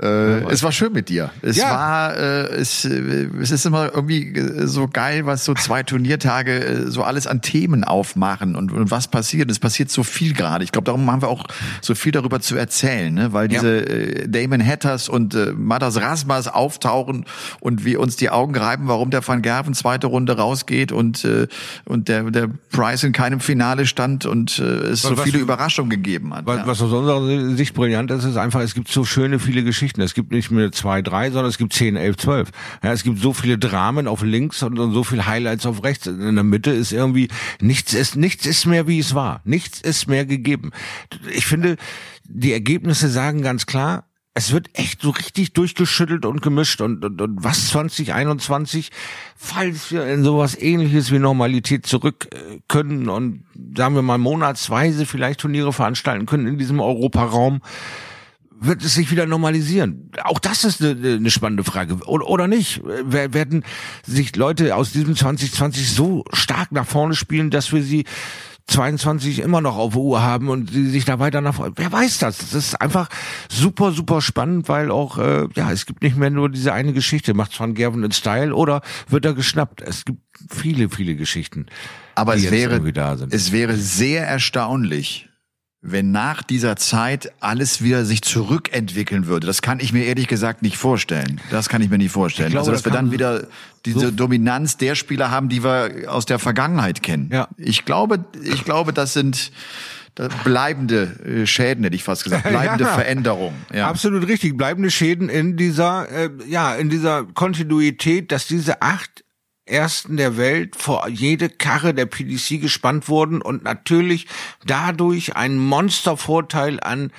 Äh, es war schön mit dir. Es ja. war, äh, es, äh, es ist immer irgendwie äh, so geil, was so zwei Turniertage äh, so alles an Themen aufmachen und, und was passiert. Es passiert so viel gerade. Ich glaube, darum haben wir auch so viel darüber zu erzählen, ne? weil diese ja. äh, Damon Hatters und äh, Madas Rasmas auftauchen und wir uns die Augen reiben, warum der Van Gerven zweite Runde rausgeht und äh, und der der Price in keinem Finale stand und äh, es was, so viele Überraschungen gegeben hat. Was, ja. was aus unserer Sicht brillant ist, ist einfach, es gibt so schöne viele Geschichten Geschichten. Es gibt nicht mehr zwei, drei, sondern es gibt zehn, elf, zwölf. Ja, es gibt so viele Dramen auf links und, und so viele Highlights auf rechts. In der Mitte ist irgendwie nichts ist nichts ist mehr wie es war. Nichts ist mehr gegeben. Ich finde, die Ergebnisse sagen ganz klar, es wird echt so richtig durchgeschüttelt und gemischt und, und, und was 2021, falls wir in sowas ähnliches wie Normalität zurück äh, können und sagen wir mal monatsweise vielleicht Turniere veranstalten können in diesem Europaraum, wird es sich wieder normalisieren? Auch das ist eine, eine spannende Frage. Oder, oder nicht? Werden sich Leute aus diesem 2020 so stark nach vorne spielen, dass wir sie 22 immer noch auf Uhr haben und sie sich da weiter nach vorne. Wer weiß das? Das ist einfach super, super spannend, weil auch, äh, ja, es gibt nicht mehr nur diese eine Geschichte. Macht Van Gerven in Style oder wird er geschnappt? Es gibt viele, viele Geschichten. Aber es wäre, es wäre sehr erstaunlich, wenn nach dieser Zeit alles wieder sich zurückentwickeln würde. Das kann ich mir ehrlich gesagt nicht vorstellen. Das kann ich mir nicht vorstellen. Glaube, also, dass das wir dann wieder diese so Dominanz der Spieler haben, die wir aus der Vergangenheit kennen. Ja. Ich glaube, ich glaube, das sind bleibende äh, Schäden, hätte ich fast gesagt, bleibende ja, Veränderungen. Ja. Absolut richtig, bleibende Schäden in dieser, äh, ja, in dieser Kontinuität, dass diese acht ersten der Welt vor jede Karre der PDC gespannt wurden und natürlich dadurch ein Monstervorteil an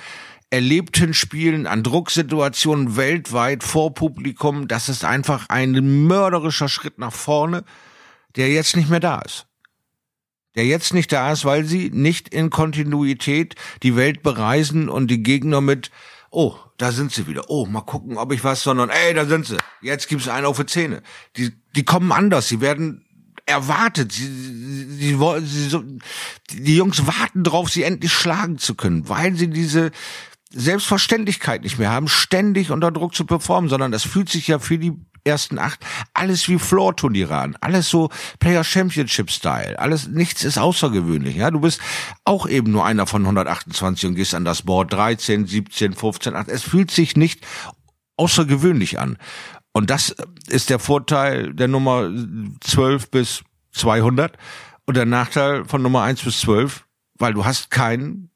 erlebten Spielen, an Drucksituationen weltweit vor Publikum. Das ist einfach ein mörderischer Schritt nach vorne, der jetzt nicht mehr da ist. Der jetzt nicht da ist, weil sie nicht in Kontinuität die Welt bereisen und die Gegner mit oh, da sind sie wieder. Oh, mal gucken, ob ich was, sondern ey, da sind sie. Jetzt gibt's einen auf die Zähne. Die, die kommen anders. Sie werden erwartet. Sie, sie, sie, sie, so, die Jungs warten drauf, sie endlich schlagen zu können, weil sie diese Selbstverständlichkeit nicht mehr haben, ständig unter Druck zu performen, sondern das fühlt sich ja für die ersten acht alles wie Floor-Turniere an, alles so Player Championship Style, alles nichts ist außergewöhnlich. Ja, du bist auch eben nur einer von 128 und gehst an das Board 13, 17, 15, 8. Es fühlt sich nicht außergewöhnlich an. Und das ist der Vorteil der Nummer 12 bis 200. Und der Nachteil von Nummer 1 bis 12, weil du hast keinen,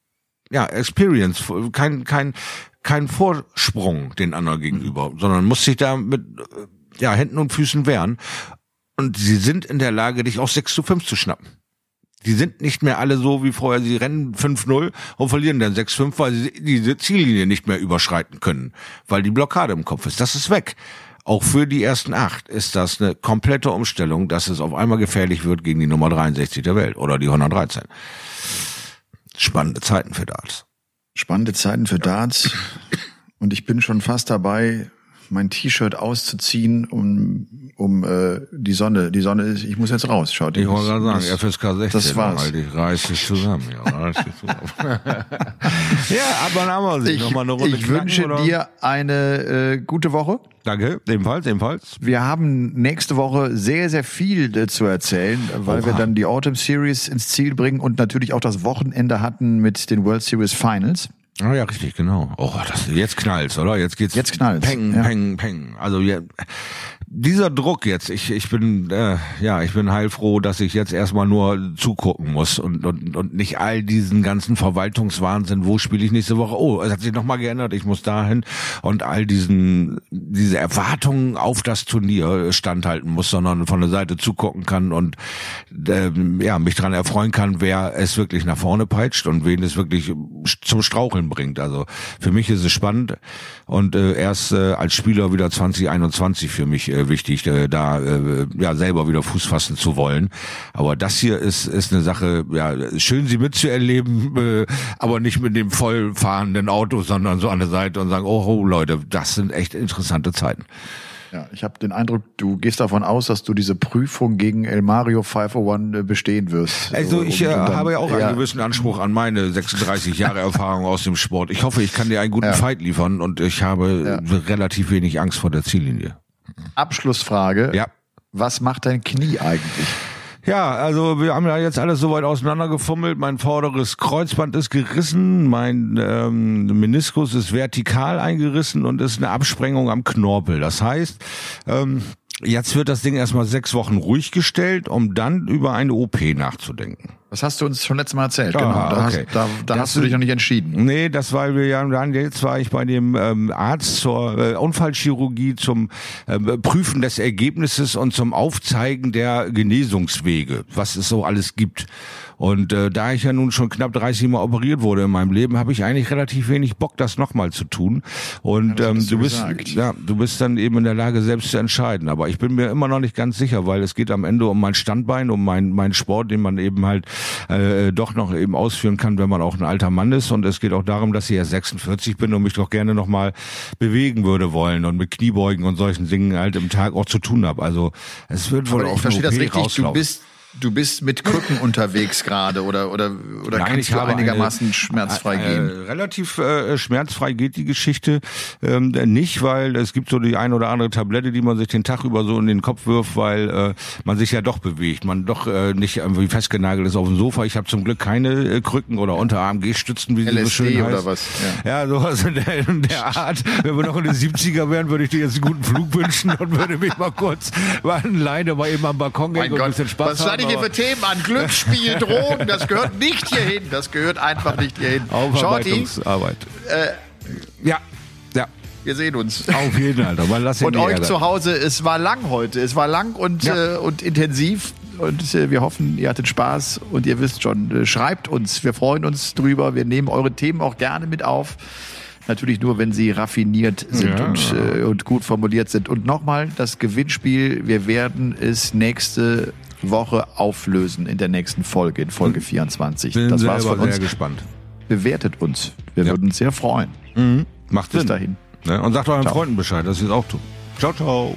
ja, Experience, kein, kein, kein Vorsprung den anderen gegenüber, sondern musst dich da mit, ja, Händen und Füßen wehren. Und sie sind in der Lage, dich auch 6 zu 5 zu schnappen. Die sind nicht mehr alle so wie vorher. Sie rennen 5-0 und verlieren dann 6-5, weil sie diese Ziellinie nicht mehr überschreiten können, weil die Blockade im Kopf ist. Das ist weg. Auch für die ersten acht ist das eine komplette Umstellung, dass es auf einmal gefährlich wird gegen die Nummer 63 der Welt oder die 113. Spannende Zeiten für Darts. Spannende Zeiten für Darts. Und ich bin schon fast dabei, mein T-Shirt auszuziehen, um um äh, die Sonne. Die Sonne ist, ich muss jetzt raus, schaut. Ich wollte gerade sagen, FSK 16. Das war's. Halt, ich reiß dich zusammen. Ja, reiß dich zusammen. ja aber dann haben wir. Ich, Nochmal eine Runde ich wünsche oder? dir eine äh, gute Woche. Danke, ebenfalls, ebenfalls. Wir haben nächste Woche sehr, sehr viel äh, zu erzählen, weil Oha. wir dann die Autumn Series ins Ziel bringen und natürlich auch das Wochenende hatten mit den World Series Finals. Ah ja, richtig, genau. Oh, das, jetzt knallt's, oder? Jetzt geht's. Jetzt knallt's, Peng, ja. peng, peng. Also ja, dieser Druck jetzt, ich, ich bin, äh, ja, ich bin heilfroh, dass ich jetzt erstmal nur zugucken muss und, und, und nicht all diesen ganzen Verwaltungswahnsinn, wo spiele ich nächste Woche? Oh, es hat sich nochmal geändert, ich muss dahin und all diesen, diese Erwartungen auf das Turnier standhalten muss, sondern von der Seite zugucken kann und ähm, ja, mich dran erfreuen kann, wer es wirklich nach vorne peitscht und wen es wirklich zum Straucheln bringt. Also für mich ist es spannend und äh, erst äh, als Spieler wieder 2021 für mich äh, wichtig, äh, da äh, ja selber wieder Fuß fassen zu wollen. Aber das hier ist ist eine Sache, ja schön sie mitzuerleben, äh, aber nicht mit dem voll fahrenden Auto, sondern so an der Seite und sagen, oh, oh Leute, das sind echt interessante Zeiten. Ja, ich habe den Eindruck, du gehst davon aus, dass du diese Prüfung gegen El Mario 501 äh, bestehen wirst. Also ich äh, habe ja auch einen gewissen Anspruch an meine 36 Jahre Erfahrung aus dem Sport. Ich hoffe, ich kann dir einen guten Ja. Fight liefern und ich habe relativ wenig Angst vor der Ziellinie. Abschlussfrage. Ja. Was macht dein Knie eigentlich? Ja, also wir haben ja jetzt alles soweit auseinandergefummelt. Mein vorderes Kreuzband ist gerissen, mein ähm, Meniskus ist vertikal eingerissen und ist eine Absprengung am Knorpel. Das heißt, ähm, jetzt wird das Ding erstmal sechs Wochen ruhig gestellt, um dann über eine OP nachzudenken. Das hast du uns schon letztes Mal erzählt. Ah, genau. Da, okay. hast, da, da hast du dich noch nicht entschieden. Nee, das war wir ja dann jetzt war ich bei dem ähm, Arzt zur äh, Unfallchirurgie zum äh, Prüfen des Ergebnisses und zum Aufzeigen der Genesungswege, was es so alles gibt. Und äh, da ich ja nun schon knapp 30 Mal operiert wurde in meinem Leben, habe ich eigentlich relativ wenig Bock, das nochmal zu tun. Und ähm, du du bist gesagt. ja, du bist dann eben in der Lage, selbst zu entscheiden. Aber ich bin mir immer noch nicht ganz sicher, weil es geht am Ende um mein Standbein, um mein, mein Sport, den man eben halt äh, doch noch eben ausführen kann, wenn man auch ein alter Mann ist. Und es geht auch darum, dass ich ja 46 bin und mich doch gerne noch mal bewegen würde wollen und mit Kniebeugen und solchen Dingen halt im Tag auch zu tun habe. Also es wird wohl Aber auch ich verstehe das richtig. Du rauslaufen. bist, du bist mit Krücken unterwegs gerade oder, oder, oder Nein, kannst ich du einigermaßen eine- schmerzfrei äh, gehen? Relativ äh, schmerzfrei geht die Geschichte ähm, nicht, weil es gibt so die ein oder andere Tablette, die man sich den Tag über so in den Kopf wirft, weil äh, man sich ja doch bewegt, man doch äh, nicht irgendwie festgenagelt ist auf dem Sofa. Ich habe zum Glück keine äh, Krücken oder Unterarm-Gehstützen, wie sie so LSD schön heißt. oder was? Ja, sowas in der, in der Art. Wenn wir noch in den 70er wären, würde ich dir jetzt einen guten Flug wünschen und würde mich mal kurz mal alleine mal eben am Balkon hängen und ein bisschen Spaß haben. Ihr hier für Themen an? Glücksspiel, Drogen, das gehört nicht hierhin. Das gehört einfach nicht hierhin. Aufarbeitungsarbeit. ja, ja. wir sehen uns. Auf jeden Fall, lass Und euch ärgern. zu Hause, es war lang heute. Es war lang und, Ja. äh, und intensiv. Und äh, wir hoffen, ihr hattet Spaß und ihr wisst schon, äh, schreibt uns. Wir freuen uns drüber. Wir nehmen eure Themen auch gerne mit auf. Natürlich nur, wenn sie raffiniert sind Ja. und, äh, und gut formuliert sind. Und nochmal das Gewinnspiel. Wir werden es nächste Woche auflösen in der nächsten Folge, in Folge 24. Bin das war's von uns. sehr gespannt. Bewertet uns. Wir Ja. würden uns sehr freuen. Macht Bis Sinn. dahin. Ne? Und sagt euren Ciao. Freunden Bescheid, dass sie es auch tun. Ciao, ciao.